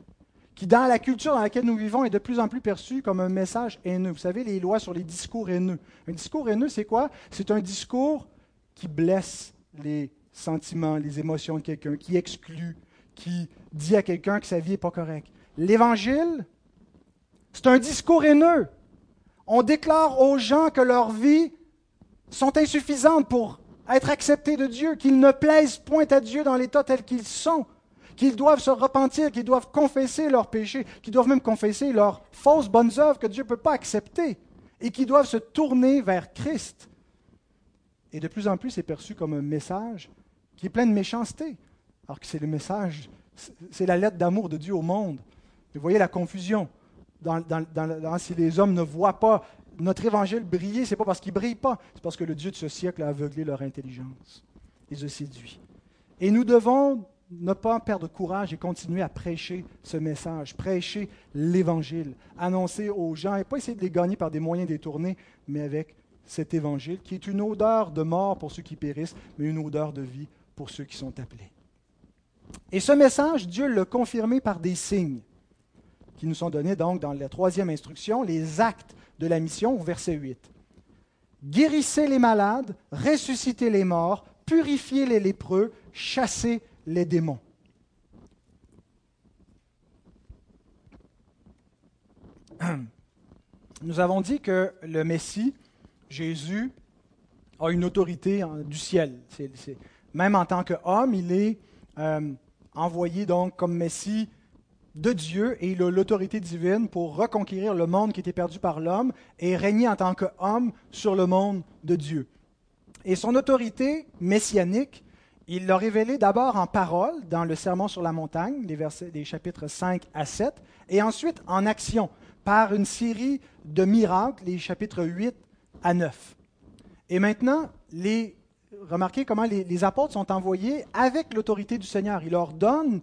qui dans la culture dans laquelle nous vivons est de plus en plus perçu comme un message haineux. Vous savez, les lois sur les discours haineux. Un discours haineux, c'est quoi? C'est un discours qui blesse les sentiments, les émotions de quelqu'un, qui exclut, qui dit à quelqu'un que sa vie n'est pas correcte. L'Évangile, c'est un discours haineux. On déclare aux gens que leur vie sont insuffisantes pour être acceptés de Dieu, qu'ils ne plaisent point à Dieu dans l'état tel qu'ils sont, qu'ils doivent se repentir, qu'ils doivent confesser leurs péchés, qu'ils doivent même confesser leurs fausses bonnes œuvres que Dieu ne peut pas accepter, et qu'ils doivent se tourner vers Christ. Et de plus en plus, c'est perçu comme un message qui est plein de méchanceté, alors que c'est le message, c'est la lettre d'amour de Dieu au monde. Vous voyez la confusion. si les hommes ne voient pas notre évangile briller, ce n'est pas parce qu'il ne brille pas, c'est parce que le Dieu de ce siècle a aveuglé leur intelligence. Il les a. Et nous devons ne pas perdre courage et continuer à prêcher ce message, prêcher l'évangile, annoncer aux gens et pas essayer de les gagner par des moyens détournés, mais avec cet évangile qui est une odeur de mort pour ceux qui périssent, mais une odeur de vie pour ceux qui sont appelés. Et ce message, Dieu l'a confirmé par des signes qui nous sont donnés donc dans la troisième instruction, les actes de la mission verset 8. Guérissez les malades, ressuscitez les morts, purifiez les lépreux, chassez les démons. Nous avons dit que le Messie, Jésus, a une autorité du ciel. même en tant qu'homme, il est euh, envoyé donc comme Messie de Dieu et il a l'autorité divine pour reconquérir le monde qui était perdu par l'homme et régner en tant qu'homme sur le monde de Dieu. Et son autorité messianique, il l'a révélée d'abord en parole dans le Sermon sur la montagne, les, versets, chapitres 5 à 7, et ensuite en action par une série de miracles, les chapitres 8 à 9. Et maintenant, remarquez comment les, apôtres sont envoyés avec l'autorité du Seigneur. Il leur donne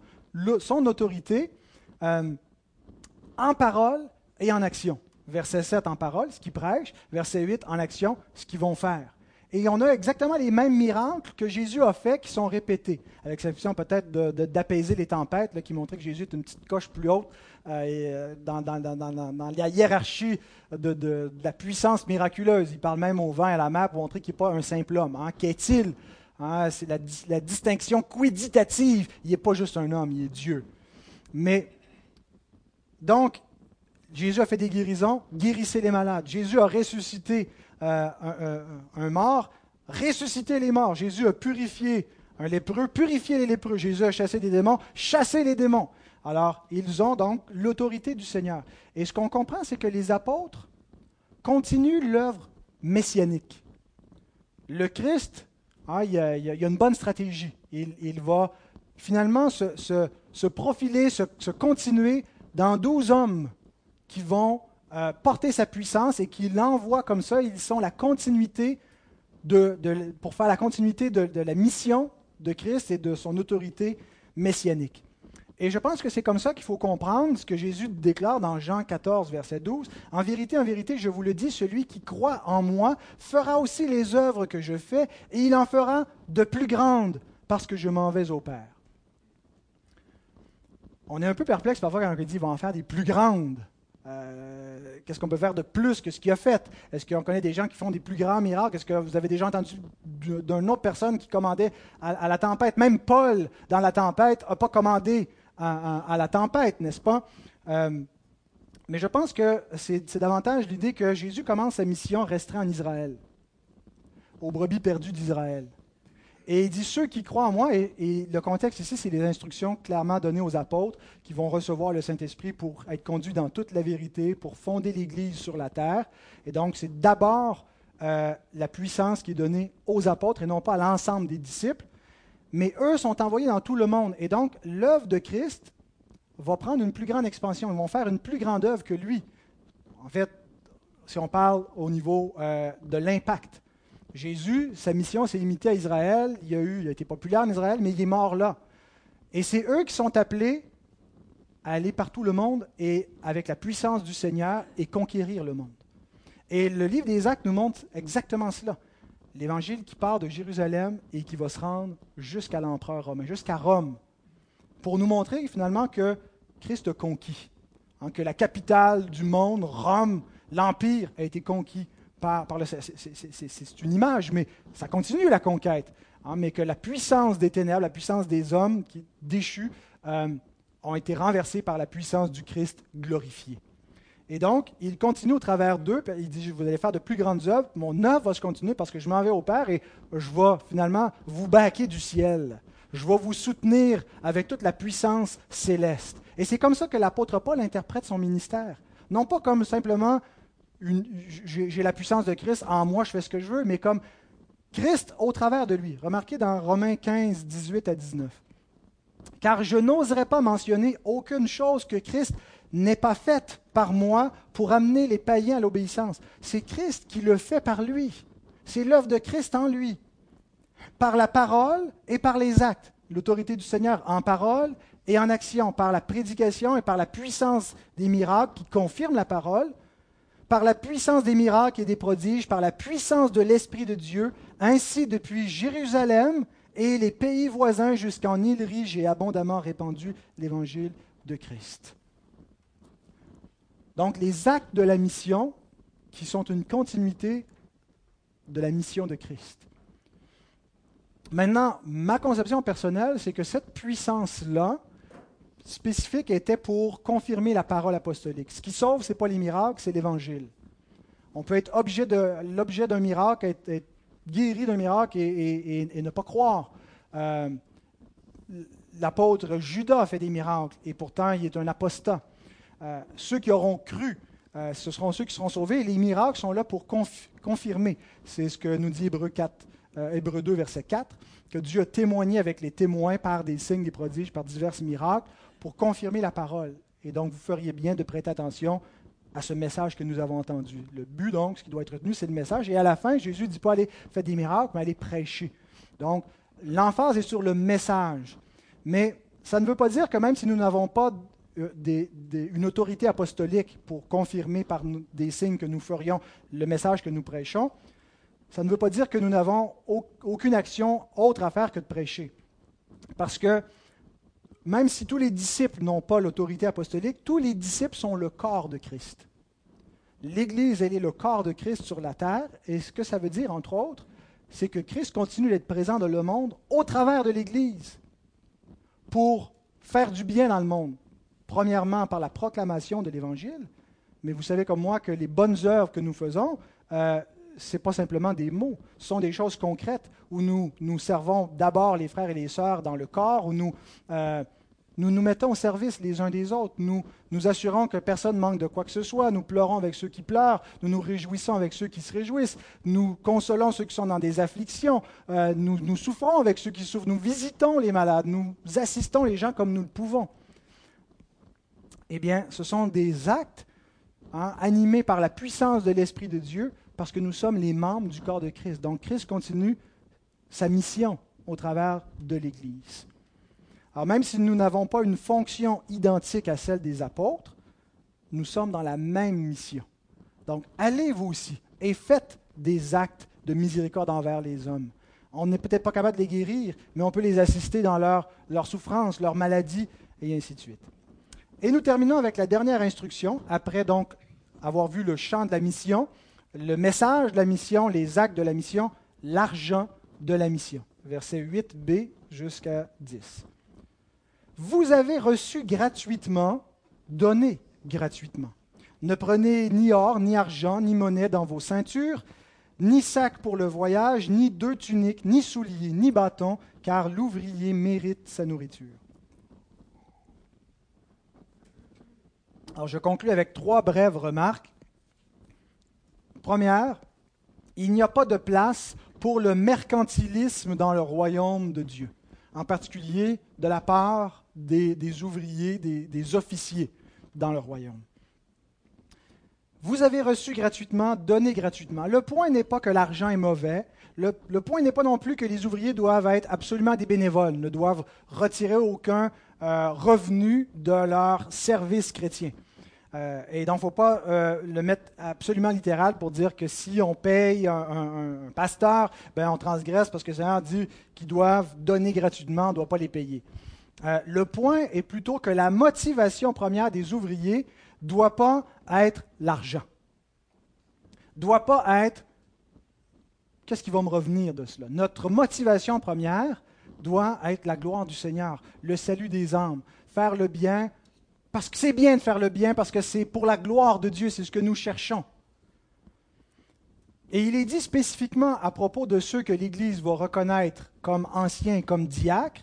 son autorité euh, en parole et en action. Verset 7 en parole, ce qu'ils prêchent. Verset 8 en action, ce qu'ils vont faire. Et on a exactement les mêmes miracles que Jésus a fait qui sont répétés, avec l'exception peut-être d'apaiser les tempêtes, qui montrait que Jésus est une petite coche plus haute euh, euh, dans, la hiérarchie de, la puissance miraculeuse. Il parle même au vent et à la mer pour montrer qu'il n'est pas un simple homme. Hein. Qu'est-il? Hein? C'est la, la, distinction quiditative. Il n'est pas juste un homme, il est Dieu. Mais donc, Jésus a fait des guérisons, guérissez les malades. Jésus a ressuscité euh, un, mort, ressuscité les morts. Jésus a purifié un lépreux, purifié les lépreux. Jésus a chassé des démons, chassé les démons. Alors, ils ont donc l'autorité du Seigneur. Et ce qu'on comprend, c'est que les apôtres continuent l'œuvre messianique. Le Christ, ah, il, y a, une bonne stratégie. Il, va finalement se, profiler, se, se continuer dans douze hommes qui vont euh, porter sa puissance et qui l'envoient comme ça. Ils sont la continuité de, pour faire la continuité de, de, la mission de Christ et de son autorité messianique. Et je pense que c'est comme ça qu'il faut comprendre ce que Jésus déclare dans Jean 14, verset 12. En vérité, en vérité, je vous le dis, celui qui croit en moi fera aussi les œuvres que je fais, et il en fera de plus grandes, parce que je m'en vais au Père on est un peu perplexe parfois quand on dit qu'il va en faire des plus grandes. Euh, qu'est-ce qu'on peut faire de plus que ce qu'il a fait? Est-ce qu'on connaît des gens qui font des plus grands miracles? Est-ce que vous avez déjà entendu d'une autre personne qui commandait à, la tempête? Même Paul, dans la tempête, n'a pas commandé à, la tempête, n'est-ce pas? Euh, mais je pense que c'est davantage l'idée que Jésus commence sa mission restreinte en Israël, aux brebis perdues d'Israël. Et il dit ceux qui croient en moi, et, le contexte ici, c'est les instructions clairement données aux apôtres qui vont recevoir le Saint-Esprit pour être conduits dans toute la vérité, pour fonder l'Église sur la terre. Et donc, c'est d'abord euh, la puissance qui est donnée aux apôtres et non pas à l'ensemble des disciples. Mais eux sont envoyés dans tout le monde. Et donc, l'œuvre de Christ va prendre une plus grande expansion. Ils vont faire une plus grande œuvre que lui. En fait, si on parle au niveau euh, de l'impact. Jésus, sa mission s'est limitée à Israël. Il a, eu, il a été populaire en Israël, mais il est mort là. Et c'est eux qui sont appelés à aller partout le monde et avec la puissance du Seigneur et conquérir le monde. Et le livre des Actes nous montre exactement cela. L'évangile qui part de Jérusalem et qui va se rendre jusqu'à l'empereur romain, jusqu'à Rome, pour nous montrer finalement que Christ a conquis, hein, que la capitale du monde, Rome, l'Empire, a été conquis C'est une image, mais ça continue la conquête. Hein, mais que la puissance des ténèbres, la puissance des hommes qui déchus, euh, ont été renversés par la puissance du Christ glorifié. Et donc, il continue au travers d'eux. Il dit, vous allez faire de plus grandes œuvres. Mon œuvre va se continuer parce que je m'en vais au Père et je vais finalement vous baquer du ciel. Je vais vous soutenir avec toute la puissance céleste. Et c'est comme ça que l'apôtre Paul interprète son ministère. Non pas comme simplement j'ai la puissance de Christ, en moi je fais ce que je veux, mais comme Christ au travers de lui. Remarquez dans Romains 15, 18 à 19. Car je n'oserais pas mentionner aucune chose que Christ n'ait pas faite par moi pour amener les païens à l'obéissance. C'est Christ qui le fait par lui. C'est l'œuvre de Christ en lui. Par la parole et par les actes. L'autorité du Seigneur en parole et en action, par la prédication et par la puissance des miracles qui confirment la parole, par la puissance des miracles et des prodiges, par la puissance de l'Esprit de Dieu, ainsi depuis Jérusalem et les pays voisins jusqu'en Illyrie, j'ai abondamment répandu l'évangile de Christ. Donc les actes de la mission qui sont une continuité de la mission de Christ. Maintenant, ma conception personnelle, c'est que cette puissance-là, spécifique, était pour confirmer la parole apostolique. Ce qui sauve, ce n'est pas les miracles, c'est l'Évangile. On peut être l'objet d'un miracle, être, guéri d'un miracle et, ne pas croire. Euh, l'apôtre Judas a fait des miracles et pourtant il est un apostat. Euh, ceux qui auront cru, euh, ce seront ceux qui seront sauvés. les miracles sont là pour confirmer. C'est ce que nous dit Hébreu, 4, Hébreu 2, verset 4, que Dieu a témoigné avec les témoins par des signes, des prodiges, par divers miracles, pour confirmer la parole. Et donc, vous feriez bien de prêter attention à ce message que nous avons entendu. Le but, donc, ce qui doit être retenu, c'est le message. Et à la fin, Jésus ne dit pas aller faire des miracles, mais aller prêcher. Donc, l'emphase est sur le message. Mais ça ne veut pas dire que même si nous n'avons pas euh, une autorité apostolique pour confirmer par des signes que nous ferions le message que nous prêchons, ça ne veut pas dire que nous n'avons aucune action autre à faire que de prêcher. Parce que même si tous les disciples n'ont pas l'autorité apostolique, tous les disciples sont le corps de Christ. L'Église, elle est le corps de Christ sur la terre, et ce que ça veut dire, entre autres, c'est que Christ continue d'être présent dans le monde au travers de l'Église pour faire du bien dans le monde. Premièrement, par la proclamation de l'Évangile, mais vous savez comme moi que les bonnes œuvres que nous faisons, euh, ce n'est pas simplement des mots, ce sont des choses concrètes où nous, nous servons d'abord les frères et les sœurs dans le corps, où nous, euh, nous nous mettons au service les uns des autres. Nous nous assurons que personne ne manque de quoi que ce soit. Nous pleurons avec ceux qui pleurent. Nous nous réjouissons avec ceux qui se réjouissent. Nous consolons ceux qui sont dans des afflictions. Euh, nous, nous souffrons avec ceux qui souffrent. Nous visitons les malades. Nous assistons les gens comme nous le pouvons. Eh bien, ce sont des actes hein, animés par la puissance de l'Esprit de Dieu parce que nous sommes les membres du corps de Christ. Donc Christ continue sa mission au travers de l'Église. Alors même si nous n'avons pas une fonction identique à celle des apôtres, nous sommes dans la même mission. Donc allez vous aussi et faites des actes de miséricorde envers les hommes. On n'est peut-être pas capable de les guérir, mais on peut les assister dans leur, leur souffrance, leur maladie, et ainsi de suite. Et nous terminons avec la dernière instruction, après donc avoir vu le champ de la mission, le message de la mission, les actes de la mission, l'argent de la mission. Verset 8b jusqu'à 10 vous avez reçu gratuitement, donné gratuitement. Ne prenez ni or, ni argent, ni monnaie dans vos ceintures, ni sac pour le voyage, ni deux tuniques, ni souliers, ni bâtons, car l'ouvrier mérite sa nourriture. Alors je conclus avec trois brèves remarques. Première, il n'y a pas de place pour le mercantilisme dans le royaume de Dieu, en particulier de la part des, ouvriers, des, officiers dans le royaume. Vous avez reçu gratuitement, donnez gratuitement. Le point n'est pas que l'argent est mauvais. Le, point n'est pas non plus que les ouvriers doivent être absolument des bénévoles, ne doivent retirer aucun euh, revenu de leur service chrétien. Euh, et donc, il ne faut pas euh, le mettre absolument littéral pour dire que si on paye un, pasteur, ben, on transgresse parce que le Seigneur dit qu'ils doivent donner gratuitement, on ne doit pas les payer. Euh, le point est plutôt que la motivation première des ouvriers ne doit pas être l'argent. Doit pas être qu'est-ce qui va me revenir de cela? Notre motivation première doit être la gloire du Seigneur, le salut des âmes, faire le bien parce que c'est bien de faire le bien, parce que c'est pour la gloire de Dieu, c'est ce que nous cherchons. Et il est dit spécifiquement à propos de ceux que l'Église va reconnaître comme anciens, comme diacres,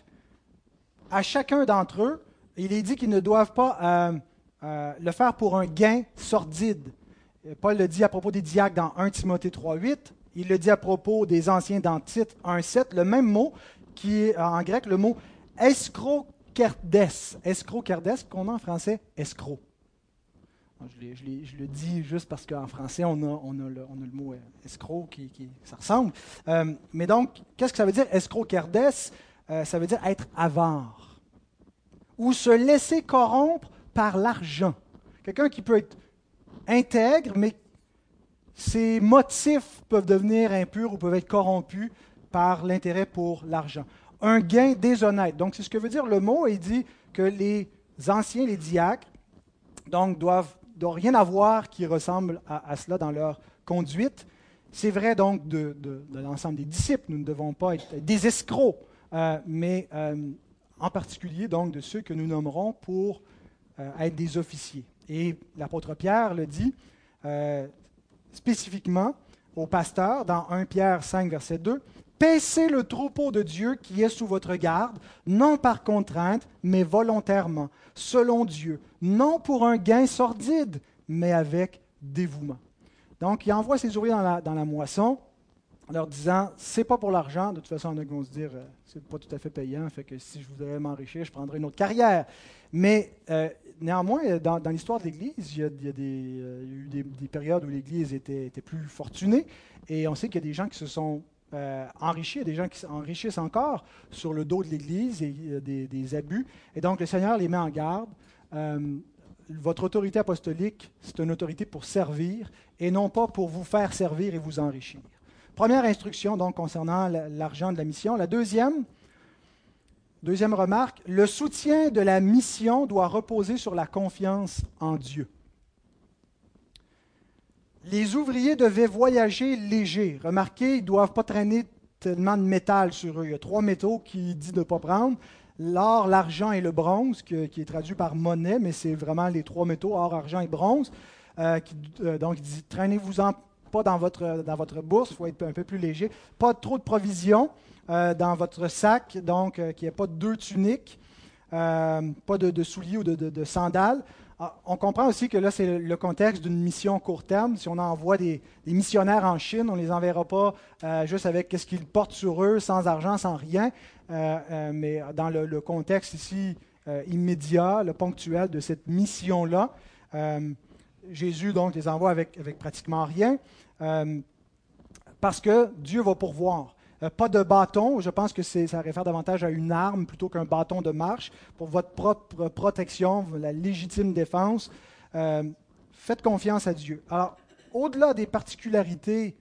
à chacun d'entre eux, il est dit qu'ils ne doivent pas euh, euh, le faire pour un gain sordide. Paul le dit à propos des diacres dans 1 Timothée 3.8, il le dit à propos des anciens dans Tite 1.7, le même mot qui est en grec le mot escroc Escrocardes, qu'on a en français, escroc. Je, le dis juste parce qu'en français, on a, le, mot euh, escroc qui, ressemble. Euh, mais donc, qu'est-ce que ça veut dire escrocardes euh, Ça veut dire être avare ou se laisser corrompre par l'argent. Quelqu'un qui peut être intègre, mais ses motifs peuvent devenir impurs ou peuvent être corrompus par l'intérêt pour l'argent un gain déshonnête. Donc, c'est ce que veut dire le mot. Il dit que les anciens, les diacres, donc, doivent, doivent rien avoir qui ressemble à, cela dans leur conduite. C'est vrai donc de, l'ensemble des disciples. Nous ne devons pas être des escrocs, mais euh, en particulier donc de ceux que nous nommerons pour euh, être des officiers. Et l'apôtre Pierre le dit spécifiquement au pasteur dans 1 Pierre 5, verset 2. Paissez le troupeau de Dieu qui est sous votre garde, non par contrainte, mais volontairement, selon Dieu, non pour un gain sordide, mais avec dévouement. Donc, il envoie ses ouvriers dans la, moisson en leur disant c'est pas pour l'argent, de toute façon, on a vont se dire euh, c'est pas tout à fait payant, fait que si je voudrais m'enrichir, je prendrais une autre carrière. Mais euh, néanmoins, dans, l'histoire de l'Église, il y a, euh, eu des, périodes où l'Église était, plus fortunée, et on sait qu'il y a des gens qui se sont enrichis, des gens qui s'enrichissent encore sur le dos de l'Église et euh, des, abus. Et donc le Seigneur les met en garde. Votre autorité apostolique, c'est une autorité pour servir et non pas pour vous faire servir et vous enrichir. Première instruction donc concernant l'argent de la mission. La deuxième, deuxième remarque, le soutien de la mission doit reposer sur la confiance en Dieu les ouvriers devaient voyager légers. Remarquez, ils ne doivent pas traîner tellement de métal sur eux. Il y a trois métaux qui dit de ne pas prendre. L'or, l'argent et le bronze, qui est traduit par monnaie, mais c'est vraiment les trois métaux, or, argent et bronze. Euh, euh, donc, il dit, traînez-vous-en pas dans votre, dans votre bourse, il faut être un peu plus léger. Pas trop de provisions euh, dans votre sac, donc qu'il n'y ait pas de deux tuniques, pas de, souliers ou de sandales. Ah, on comprend aussi que là, c'est le contexte d'une mission court terme. Si on envoie des, missionnaires en Chine, on ne les enverra pas euh, juste avec ce qu'ils portent sur eux, sans argent, sans rien. Euh, euh, mais dans le, contexte ici immédiat, le ponctuel de cette mission-là, Jésus donc les envoie avec, pratiquement rien, parce que Dieu va pourvoir. Euh, pas de bâton, je pense que ça réfère davantage à une arme plutôt qu'un bâton de marche pour votre propre protection, la légitime défense. Euh, faites confiance à Dieu. Alors, au-delà des particularités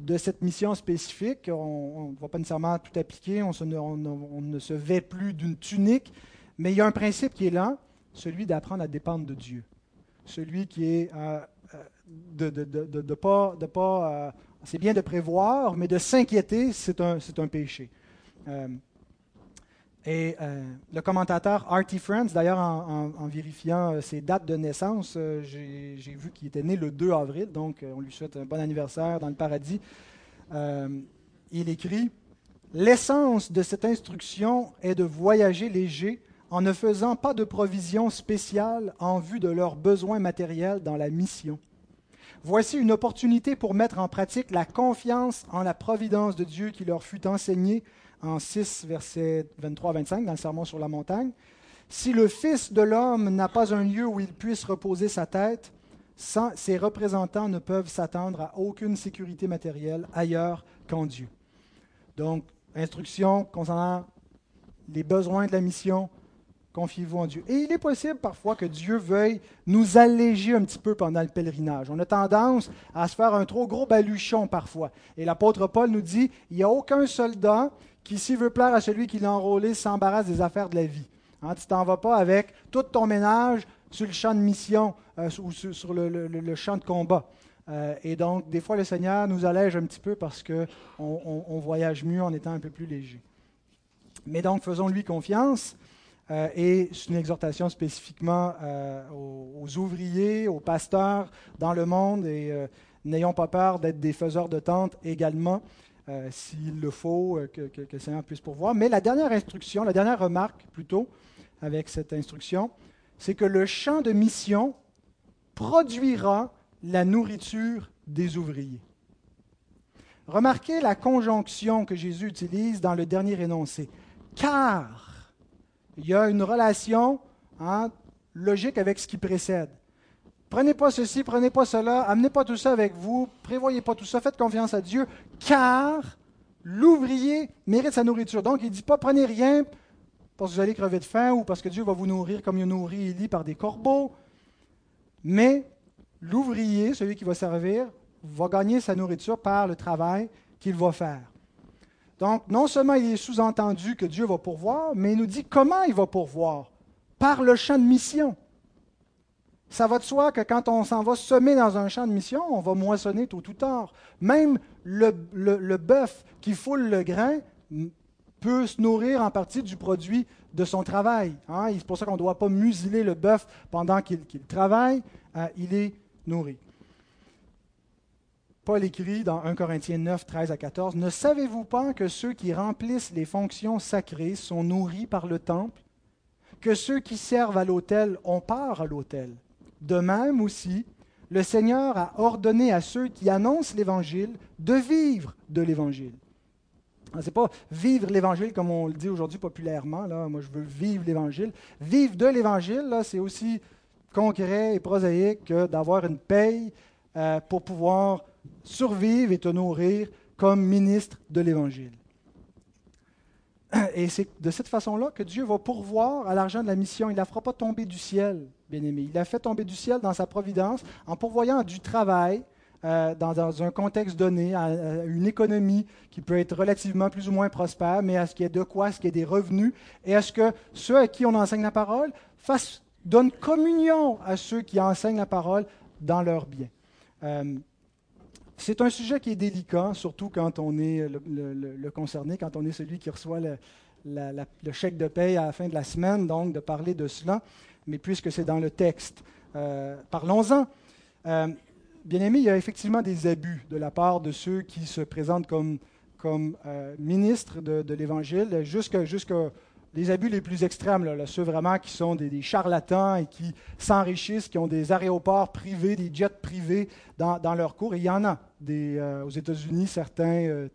de cette mission spécifique, on ne va pas nécessairement tout appliquer, on, ne se vêt plus d'une tunique, mais il y a un principe qui est là, celui d'apprendre à dépendre de Dieu. Celui qui est euh, de ne pas, de pas c'est bien de prévoir, mais de s'inquiéter, c'est un, un, péché. Euh, et euh, le commentateur Artie Friends, d'ailleurs, en, vérifiant euh, ses dates de naissance, j'ai vu qu'il était né le 2 avril, donc on lui souhaite un bon anniversaire dans le paradis. il écrit L'essence de cette instruction est de voyager léger en ne faisant pas de provisions spéciales en vue de leurs besoins matériels dans la mission. Voici une opportunité pour mettre en pratique la confiance en la providence de Dieu qui leur fut enseignée en 6, versets 23-25 dans le Sermon sur la montagne. Si le Fils de l'homme n'a pas un lieu où il puisse reposer sa tête, ses représentants ne peuvent s'attendre à aucune sécurité matérielle ailleurs qu'en Dieu. Donc, instruction concernant les besoins de la mission, confiez-vous en Dieu. Et il est possible parfois que Dieu veuille nous alléger un petit peu pendant le pèlerinage. On a tendance à se faire un trop gros baluchon parfois. Et l'apôtre Paul nous dit, il n'y a aucun soldat qui, s'il veut plaire à celui qui l'a enrôlé, s'embarrasse des affaires de la vie. Hein, tu t'en vas pas avec tout ton ménage sur le champ de mission euh, ou sur, le, champ de combat. Euh, et donc, des fois, le Seigneur nous allège un petit peu parce qu'on on, voyage mieux en étant un peu plus léger. Mais donc, faisons-lui confiance. Euh, et c'est une exhortation spécifiquement aux, ouvriers, aux pasteurs dans le monde. Et n'ayons pas peur d'être des faiseurs de tentes également, s'il le faut, que, que, que, le Seigneur puisse pourvoir. Mais la dernière instruction, la dernière remarque plutôt, avec cette instruction, c'est que le champ de mission produira la nourriture des ouvriers. Remarquez la conjonction que Jésus utilise dans le dernier énoncé. Car il y a une relation hein, logique avec ce qui précède. Prenez pas ceci, prenez pas cela, amenez pas tout ça avec vous, prévoyez pas tout ça, faites confiance à Dieu, car l'ouvrier mérite sa nourriture. Donc il ne dit pas prenez rien parce que vous allez crever de faim ou parce que Dieu va vous nourrir comme il nourrit Élie par des corbeaux. Mais l'ouvrier, celui qui va servir, va gagner sa nourriture par le travail qu'il va faire. Donc, non seulement il est sous-entendu que Dieu va pourvoir, mais il nous dit comment il va pourvoir. Par le champ de mission. Ça va de soi que quand on s'en va semer dans un champ de mission, on va moissonner tôt ou tard. Même le, bœuf qui foule le grain peut se nourrir en partie du produit de son travail. Hein. C'est pour ça qu'on ne doit pas museler le bœuf pendant qu'il travaille. Euh, il est nourri. Paul écrit dans 1 Corinthiens 9, 13 à 14, Ne savez-vous pas que ceux qui remplissent les fonctions sacrées sont nourris par le temple, que ceux qui servent à l'autel ont part à l'autel? De même aussi, le Seigneur a ordonné à ceux qui annoncent l'Évangile de vivre de l'Évangile. Ce n'est pas vivre l'Évangile comme on le dit aujourd'hui populairement. Là. Moi, je veux vivre l'Évangile. Vivre de l'Évangile, c'est aussi concret et prosaïque que d'avoir une paye euh, pour pouvoir survivre et te nourrir comme ministre de l'Évangile. Et c'est de cette façon-là que Dieu va pourvoir à l'argent de la mission. Il ne la fera pas tomber du ciel, bien-aimé. Il l'a fait tomber du ciel dans sa providence en pourvoyant du travail, euh, dans, un contexte donné, à, une économie qui peut être relativement plus ou moins prospère, mais à ce qu'il y ait de quoi, à ce qu'il y ait des revenus, et à ce que ceux à qui on enseigne la parole fassent, donnent communion à ceux qui enseignent la parole dans leur bien. Euh, c'est un sujet qui est délicat, surtout quand on est le, concerné, quand on est celui qui reçoit le, chèque de paye à la fin de la semaine, donc de parler de cela, mais puisque c'est dans le texte, euh, parlons-en. Bien aimé, il y a effectivement des abus de la part de ceux qui se présentent comme, comme euh, ministres de, l'Évangile, jusqu'à les abus les plus extrêmes, là, ceux vraiment qui sont des, charlatans et qui s'enrichissent, qui ont des aéroports privés, des jets privés dans, dans leur cours. Il y en a euh, aux États-Unis, certains euh,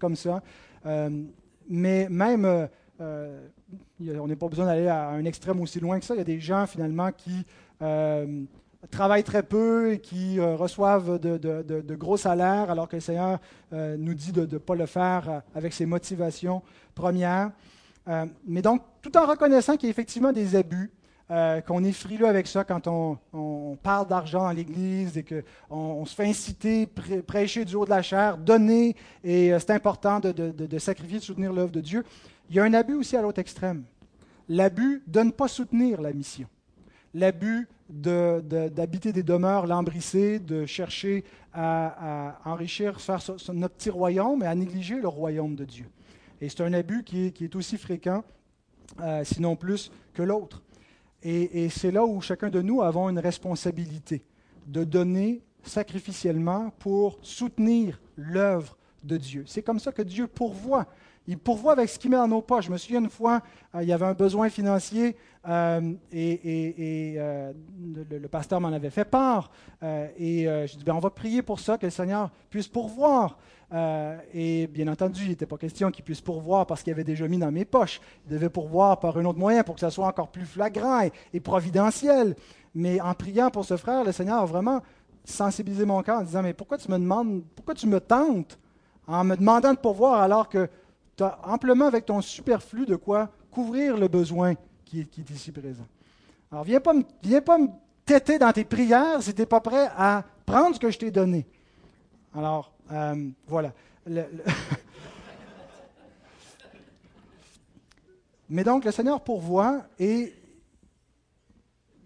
comme ça. mais même, on n'est pas besoin d'aller à un extrême aussi loin que ça. Il y a des gens finalement qui travaillent très peu et qui euh, reçoivent de, gros salaires, alors que le Seigneur euh, nous dit de ne pas le faire euh, avec ses motivations premières. Mais donc, tout en reconnaissant qu'il y a effectivement des abus, qu'on est frileux avec ça quand on, parle d'argent dans l'Église et qu'on on se fait inciter, prêcher du haut de la chair, donner, et c'est important de, sacrifier, de soutenir l'œuvre de Dieu. Il y a un abus aussi à l'autre extrême. L'abus de ne pas soutenir la mission. L'abus d'habiter des demeures lambrissées, de chercher à, enrichir, faire notre petit royaume et à négliger le royaume de Dieu. Et c'est un abus qui est, aussi fréquent, euh, sinon plus, que l'autre. Et, c'est là où chacun de nous avons une responsabilité de donner sacrificiellement pour soutenir l'œuvre de Dieu. C'est comme ça que Dieu pourvoit. Il pourvoit avec ce qu'il met dans nos poches. Je me souviens une fois, euh, il y avait un besoin financier euh, et, euh, le, pasteur m'en avait fait part. et je dis, ben, on va prier pour ça, que le Seigneur puisse pourvoir. et bien entendu, il n'était pas question qu'il puisse pourvoir parce qu'il avait déjà mis dans mes poches. Il devait pourvoir par un autre moyen pour que ça soit encore plus flagrant et, providentiel. Mais en priant pour ce frère, le Seigneur a vraiment sensibilisé mon cœur en disant, mais pourquoi tu me demandes, pourquoi tu me tentes en me demandant de pourvoir alors que tu as amplement avec ton superflu de quoi couvrir le besoin qui est, ici présent. Alors, viens pas, me, viens pas me têter dans tes prières si tu n'es pas prêt à prendre ce que je t'ai donné. Alors, euh, voilà. Mais donc, le Seigneur pourvoit et,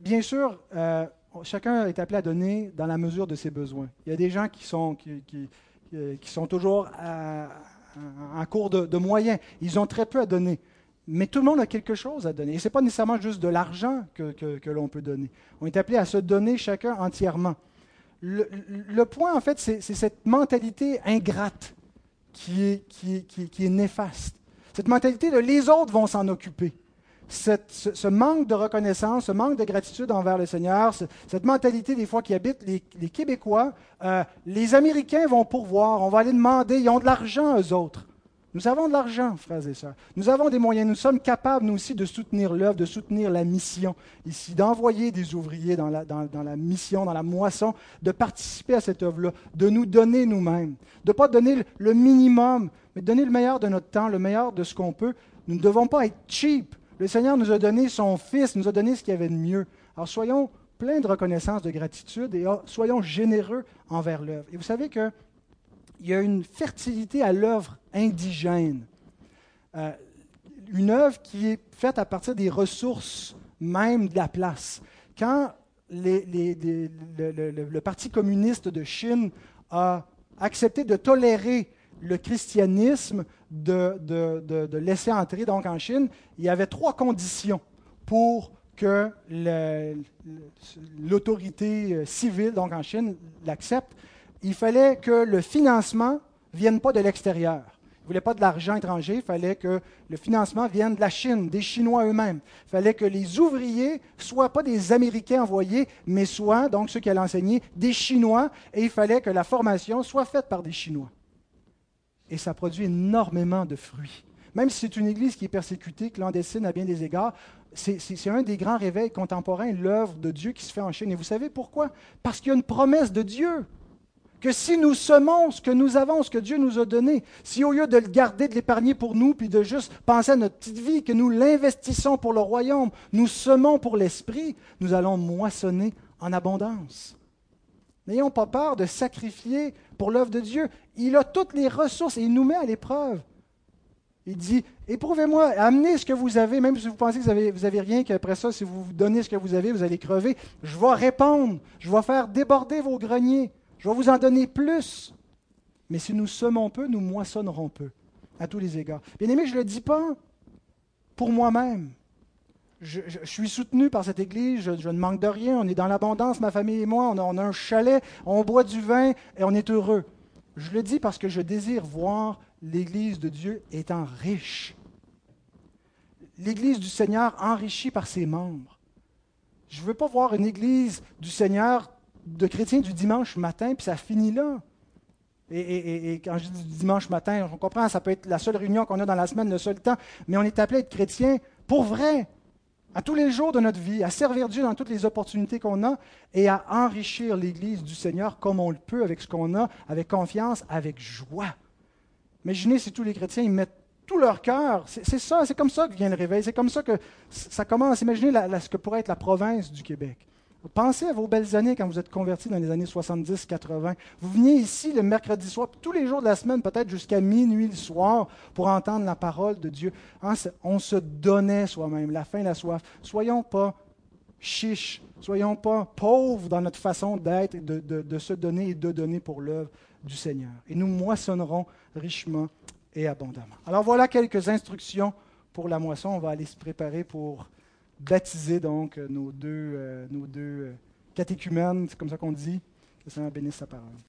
bien sûr, euh, chacun est appelé à donner dans la mesure de ses besoins. Il y a des gens qui sont, qui, qui, qui sont toujours à, en cours de, moyens. Ils ont très peu à donner. Mais tout le monde a quelque chose à donner. Et ce n'est pas nécessairement juste de l'argent que, l'on peut donner. On est appelé à se donner chacun entièrement. Le, point, en fait, c'est cette mentalité ingrate qui est, qui est néfaste. Cette mentalité de les autres vont s'en occuper ce, manque de reconnaissance, ce manque de gratitude envers le Seigneur, cette mentalité des fois qui habite les, Québécois, euh, les Américains vont pourvoir, on va aller demander, ils ont de l'argent eux autres. Nous avons de l'argent, frères et sœurs. Nous avons des moyens. Nous sommes capables, nous aussi, de soutenir l'œuvre, de soutenir la mission ici, d'envoyer des ouvriers dans la, dans, la, mission, dans la moisson, de participer à cette œuvre-là, de nous donner nous-mêmes, de ne pas donner le minimum, mais de donner le meilleur de notre temps, le meilleur de ce qu'on peut. Nous ne devons pas être cheap. Le Seigneur nous a donné son Fils, nous a donné ce qu'il y avait de mieux. Alors soyons pleins de reconnaissance, de gratitude et oh, soyons généreux envers l'œuvre. Et vous savez qu'il y a une fertilité à l'œuvre indigène. Euh, une œuvre qui est faite à partir des ressources même de la place. Quand le, Parti communiste de Chine a accepté de tolérer le christianisme de, laisser entrer donc en Chine, il y avait trois conditions pour que l'autorité euh, civile, en Chine, l'accepte. Il fallait que le financement ne vienne pas de l'extérieur. Il ne voulait pas de l'argent étranger, il fallait que le financement vienne de la Chine, des Chinois eux-mêmes. Il fallait que les ouvriers soient pas des Américains envoyés, mais soient, donc ceux qui allaient des Chinois, et il fallait que la formation soit faite par des Chinois et ça produit énormément de fruits. Même si c'est une Église qui est persécutée, clandestine à bien des égards, c'est un des grands réveils contemporains, l'œuvre de Dieu qui se fait en Chine. Et vous savez pourquoi? Parce qu'il y a une promesse de Dieu. Que si nous semons ce que nous avons, ce que Dieu nous a donné, si au lieu de le garder, de l'épargner pour nous, puis de juste penser à notre petite vie, que nous l'investissons pour le royaume, nous semons pour l'esprit, nous allons moissonner en abondance. N'ayons pas peur de sacrifier pour l'œuvre de Dieu. Il a toutes les ressources et il nous met à l'épreuve. Il dit, éprouvez-moi, amenez ce que vous avez, même si vous pensez que vous n'avez rien, qu'après ça, si vous vous donnez ce que vous avez, vous allez crever. Je vais répondre, je vais faire déborder vos greniers, je vais vous en donner plus. Mais si nous semons peu, nous moissonnerons peu, à tous les égards. Bien aimé, je ne le dis pas pour moi-même je, suis soutenu par cette Église, je, ne manque de rien, on est dans l'abondance, ma famille et moi, on a, un chalet, on boit du vin et on est heureux. Je le dis parce que je désire voir l'Église de Dieu étant riche. L'Église du Seigneur enrichie par ses membres. Je ne veux pas voir une Église du Seigneur de chrétiens du dimanche matin, puis ça finit là. Et, quand je dis dimanche matin, on comprend, ça peut être la seule réunion qu'on a dans la semaine, le seul temps, mais on est appelé à être chrétien pour vrai, à tous les jours de notre vie, à servir Dieu dans toutes les opportunités qu'on a et à enrichir l'Église du Seigneur comme on le peut avec ce qu'on a, avec confiance, avec joie. Imaginez si tous les chrétiens ils mettent tout leur cœur. C'est ça, c'est comme ça que vient le réveil. C'est comme ça que ça commence. Imaginez ce que pourrait être la province du Québec. Pensez à vos belles années quand vous êtes convertis dans les années 70-80. Vous veniez ici le mercredi soir, tous les jours de la semaine, peut-être jusqu'à minuit le soir, pour entendre la parole de Dieu. Hein, on se donnait soi-même, la faim, la soif. Soyons pas chiches, soyons pas pauvres dans notre façon d'être, de, de se donner et de donner pour l'œuvre du Seigneur. Et nous moissonnerons richement et abondamment. Alors voilà quelques instructions pour la moisson. On va aller se préparer pour baptiser donc nos deux, euh, nos deux euh, catéchumènes, c'est comme ça qu'on dit. Que le Seigneur bénisse sa parole.